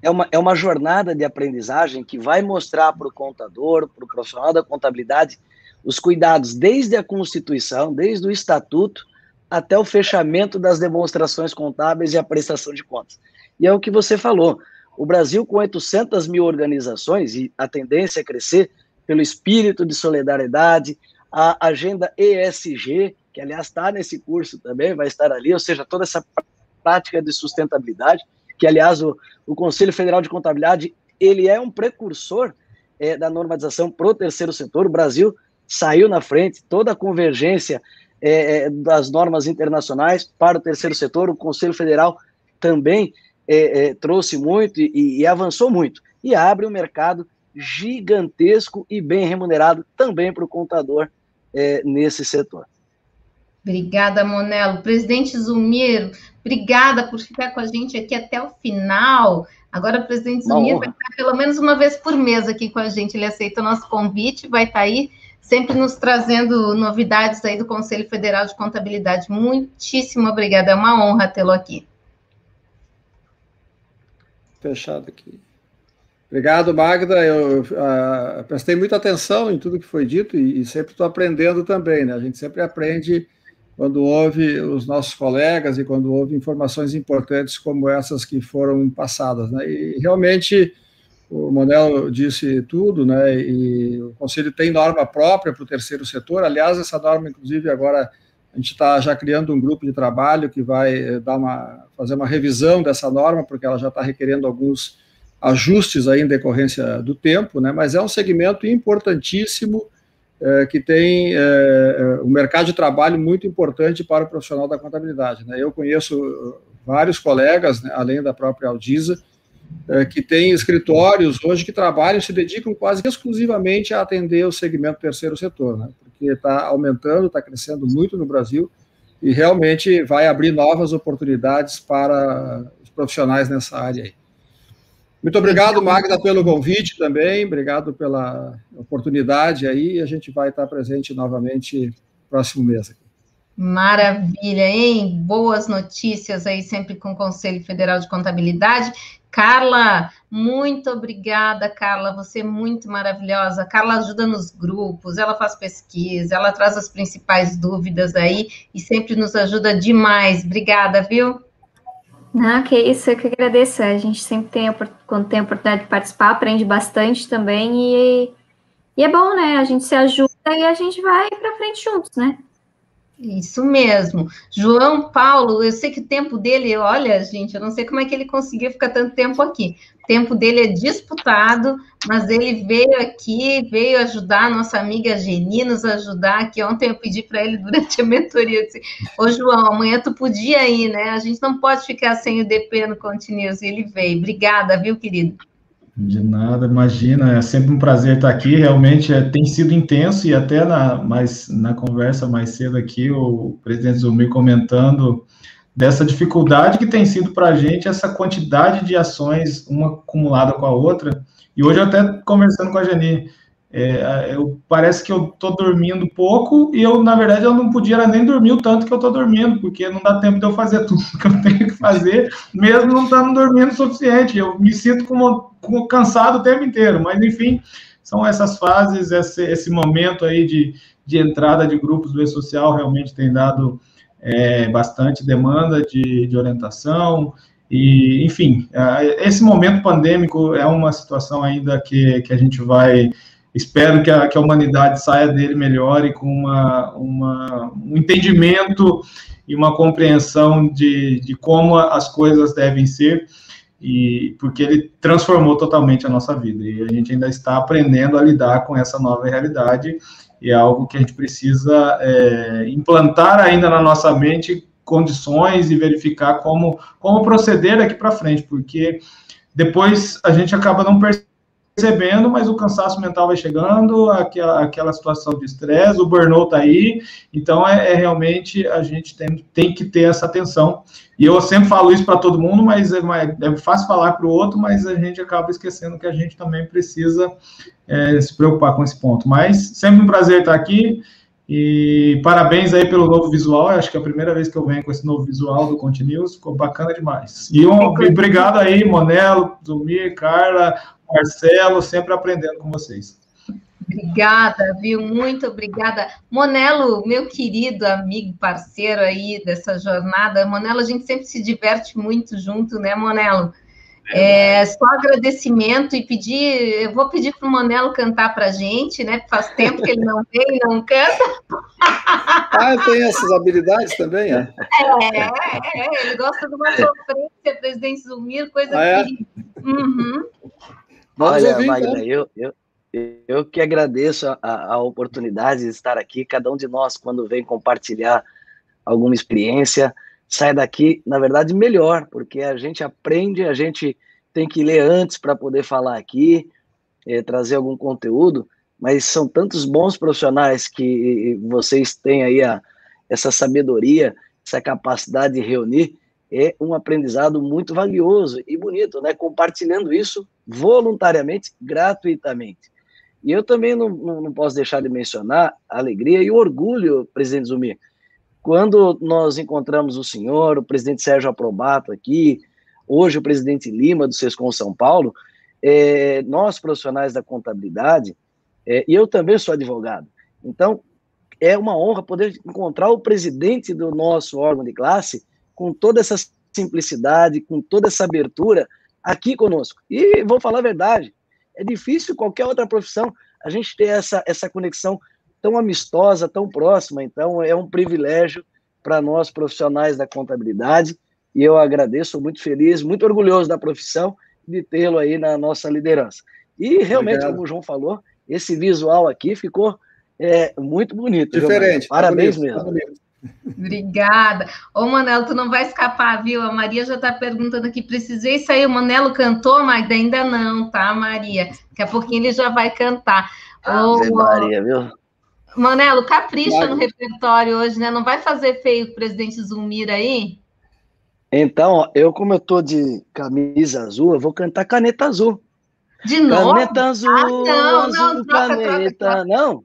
É uma, é uma jornada de aprendizagem que vai mostrar para o contador, para o profissional da contabilidade, os cuidados desde a Constituição, desde o Estatuto, até o fechamento das demonstrações contábeis e a prestação de contas. E é o que você falou. O Brasil, com 800 mil organizações, e a tendência é crescer, pelo espírito de solidariedade, a agenda ESG, que aliás está nesse curso também, vai estar ali, ou seja, toda essa prática de sustentabilidade, que aliás o, o Conselho Federal de Contabilidade ele é um precursor é, da normatização para o terceiro setor. O Brasil saiu na frente, toda a convergência é, é, das normas internacionais para o terceiro setor, o Conselho Federal também é, é, trouxe muito e, e, avançou muito, e abre um mercado gigantesco e bem remunerado também para o contador é, nesse setor. Obrigada, Monelo. Presidente Zumir, obrigada por ficar com a gente aqui até o final. Agora, o presidente Zumir vai estar pelo menos uma vez por mês aqui com a gente. Ele aceita o nosso convite, vai estar aí sempre nos trazendo novidades aí do Conselho Federal de Contabilidade. Muitíssimo obrigada, é uma honra tê-lo aqui. Fechado aqui. Obrigado, Magda. Eu uh, prestei muita atenção em tudo que foi dito e, e sempre estou aprendendo também, né? A gente sempre aprende quando houve os nossos colegas e quando houve informações importantes como essas que foram passadas, né? E realmente o Monel disse tudo, né? E o Conselho tem norma própria para o terceiro setor. Aliás, essa norma, inclusive, agora a gente está já criando um grupo de trabalho que vai eh, dar uma, fazer uma revisão dessa norma, porque ela já está requerendo alguns ajustes aí em decorrência do tempo, né? mas é um segmento importantíssimo é, que tem é, um mercado de trabalho muito importante para o profissional da contabilidade. Né? Eu conheço vários colegas, né, além da própria Aldisa, é, que têm escritórios hoje que trabalham, se dedicam quase exclusivamente a atender o segmento terceiro setor, né? porque está aumentando, está crescendo muito no Brasil e realmente vai abrir novas oportunidades para os profissionais nessa área aí. Muito obrigado, Magda, pelo convite também. Obrigado pela oportunidade aí. A gente vai estar presente novamente próximo mês. Maravilha, hein? Boas notícias aí, sempre com o Conselho Federal de Contabilidade. Carla, muito obrigada, Carla. Você é muito maravilhosa. Carla ajuda nos grupos, ela faz pesquisa, ela traz as principais dúvidas aí e sempre nos ajuda demais. Obrigada, viu? Não, que isso, eu que agradeço. A gente sempre tem, quando tem a oportunidade de participar, aprende bastante também e, e é bom, né? A gente se ajuda e a gente vai para frente juntos, né? Isso mesmo. João Paulo, eu sei que o tempo dele, olha, gente, eu não sei como é que ele conseguiu ficar tanto tempo aqui. O tempo dele é disputado, mas ele veio aqui, veio ajudar a nossa amiga Geni, nos ajudar aqui. Ontem eu pedi para ele durante a mentoria, disse, ô João, amanhã tu podia ir, né? A gente não pode ficar sem o DP no Continuous. E ele veio. Obrigada, viu, querido? De nada, imagina, é sempre um prazer estar aqui, realmente é, tem sido intenso, e até na, mais, na conversa mais cedo aqui, o presidente Zumir comentando dessa dificuldade que tem sido para a gente essa quantidade de ações, uma acumulada com a outra, e hoje eu até conversando com a Jani, é, eu, parece que eu tô dormindo pouco e eu, na verdade, eu não podia nem dormir o tanto que eu tô dormindo, porque não dá tempo de eu fazer <laughs> tudo que eu tenho que fazer, mesmo não estando dormindo o suficiente. Eu me sinto como, cansado o tempo inteiro, mas enfim, são essas fases, esse, esse momento aí de, de entrada de grupos do E-Social realmente tem dado é, bastante demanda de, de orientação, e, enfim, esse momento pandêmico é uma situação ainda que, que a gente vai espero que a, que a humanidade saia dele melhor e com uma, uma, um entendimento e uma compreensão de, de como as coisas devem ser, e porque ele transformou totalmente a nossa vida, e a gente ainda está aprendendo a lidar com essa nova realidade, e é algo que a gente precisa é, implantar ainda na nossa mente condições e verificar como, como proceder daqui para frente, porque depois a gente acaba não percebendo percebendo, mas o cansaço mental vai chegando, aquela, aquela situação de estresse, o burnout tá aí, então é, é, realmente a gente tem, tem que ter essa atenção. E eu sempre falo isso para todo mundo, mas é, é fácil falar para o outro, mas a gente acaba esquecendo que a gente também precisa é, se preocupar com esse ponto. Mas sempre um prazer estar aqui. E parabéns aí pelo novo visual. Acho que é a primeira vez que eu venho com esse novo visual do Continuous, ficou bacana demais. E um, obrigado aí, Monelo, Zumir, Carla, Marcelo, sempre aprendendo com vocês. Obrigada, viu? Muito obrigada. Monelo, meu querido amigo, parceiro aí dessa jornada. Monelo, a gente sempre se diverte muito junto, né, Monelo? É, só agradecimento e pedir, eu vou pedir para o Monelo cantar para a gente, né? Faz tempo que ele não vem e não canta. <laughs> Ah, tem essas habilidades também, é? É, é ele gosta de uma sofrência, presidente Zumir, coisa ah, é? que. Uhum. Vamos Olha, Magda, então. eu, eu, eu que agradeço a, a, oportunidade de estar aqui. Cada um de nós, quando vem compartilhar alguma experiência, sai daqui, na verdade, melhor, porque a gente aprende, a gente tem que ler antes para poder falar aqui, eh, trazer algum conteúdo, mas são tantos bons profissionais que vocês têm aí a, essa sabedoria, essa capacidade de reunir, é um aprendizado muito valioso e bonito, né? Compartilhando isso voluntariamente, gratuitamente. E eu também não, não, posso deixar de mencionar a alegria e o orgulho, presidente Zumir. Quando nós encontramos o senhor, o presidente Sérgio Aprobato aqui, hoje o presidente Lima do Sescom São Paulo, é, nós profissionais da contabilidade, é, e eu também sou advogado, então é uma honra poder encontrar o presidente do nosso órgão de classe com toda essa simplicidade, com toda essa abertura aqui conosco. E vou falar a verdade, é difícil qualquer outra profissão a gente ter essa, essa conexão tão amistosa, tão próxima. Então, é um privilégio para nós profissionais da contabilidade. E eu agradeço, muito feliz, muito orgulhoso da profissão de tê-lo aí na nossa liderança. E realmente, Obrigado. como o João falou, esse visual aqui ficou é, muito bonito. Diferente. Tá Parabéns tá bonito, mesmo. Tá Obrigada. Ô, Manelo, tu não vai escapar, viu? A Maria já está perguntando aqui, precisei sair, o Manelo cantou, mas ainda não, tá, Maria? Daqui a pouquinho ele já vai cantar. Ô, Maria, viu? Manelo, capricha no repertório hoje, né? Não vai fazer feio o presidente Zumir aí? Então, eu, como eu tô de camisa azul, eu vou cantar caneta azul. De novo? Caneta azul, ah, não, azul, não, troca, caneta, troca, troca. não?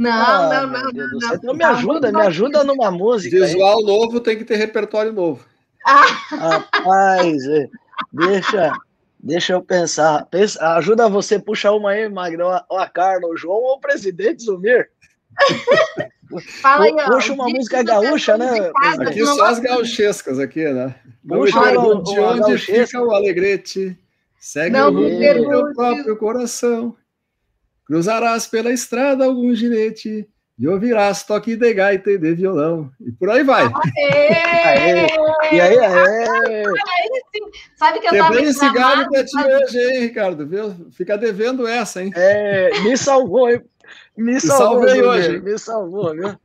Não, ah, não, não, não, não. Então me ajuda, me ajuda numa música. Visual aí. novo tem que ter repertório novo. Ah. Rapaz, é, deixa, deixa eu pensar. Pensa, ajuda você, puxa uma aí, Magno, ou a Carla, o João ou o presidente Zumir. Fala aí, ó, Puxa uma música gaúcha, né? Aqui só as gauchescas aqui, né? Puxa de onde fica o alegrete. Segue não, o rumo do teu próprio coração. Cruzarás pela estrada algum ginete, e ouvirás toque de gaita e de violão. E por aí vai. Aê! E aí, aê! Sabe que eu bem esse galho pra ti hoje, hein, Ricardo? Viu? Fica devendo essa, hein? É, me salvou, hein? Me salvou, hoje. meu? Me salvou, viu?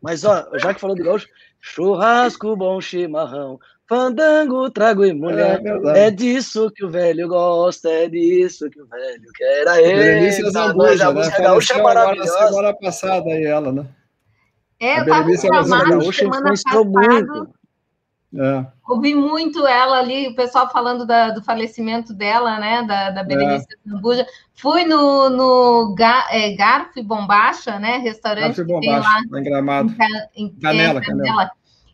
Mas, ó, já que falou do gaúcho, churrasco, bom chimarrão, fandango, trago e mulher. É. É disso que o velho gosta, é disso que o velho quer. Aê, Berenice tá, Zambuja, a né? música gaúcha é agora na maravilhosa. semana passada aí ela, né? É, A eu tava reclamando Alexandre gaúcha semana influenciou passada, muito. É. ouvi muito ela ali, o pessoal falando da- do falecimento dela, né, da, da Berenice Zambuja. Fui no, no Ga, é, Garfo e Bombacha, né, restaurante Garfo que tem lá Bombacha, lá em Gramado. em, Ca- em Canela, é, Canela.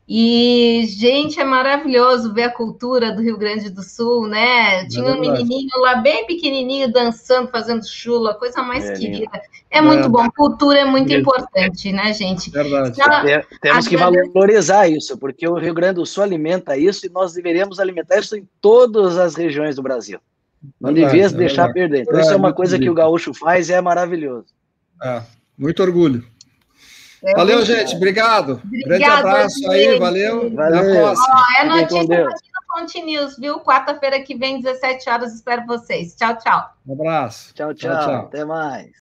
E, gente, é maravilhoso ver a cultura do Rio Grande do Sul, né? Tinha um verdade. menininho lá bem pequenininho dançando, fazendo chula, coisa mais É querida. É muito É. bom, cultura é muito importante, né, gente? Verdade. Ela- Te- Temos que valorizar isso, porque o Rio Grande do Sul alimenta isso e nós deveríamos alimentar isso em todas as regiões do Brasil. Não Verdade, devias é deixar verdade. perder. Então, É, isso é uma coisa que o gaúcho faz e é maravilhoso. É, muito orgulho. É Valeu, gente. Obrigado. Grande Obrigada, abraço aí, valeu. Até Valeu. a próxima. Ó, é notícia aqui no Fonte News, viu? Quarta-feira que vem, 17 horas, espero vocês. Tchau, tchau. Um abraço. Tchau, Tchau, tchau. tchau. Até mais.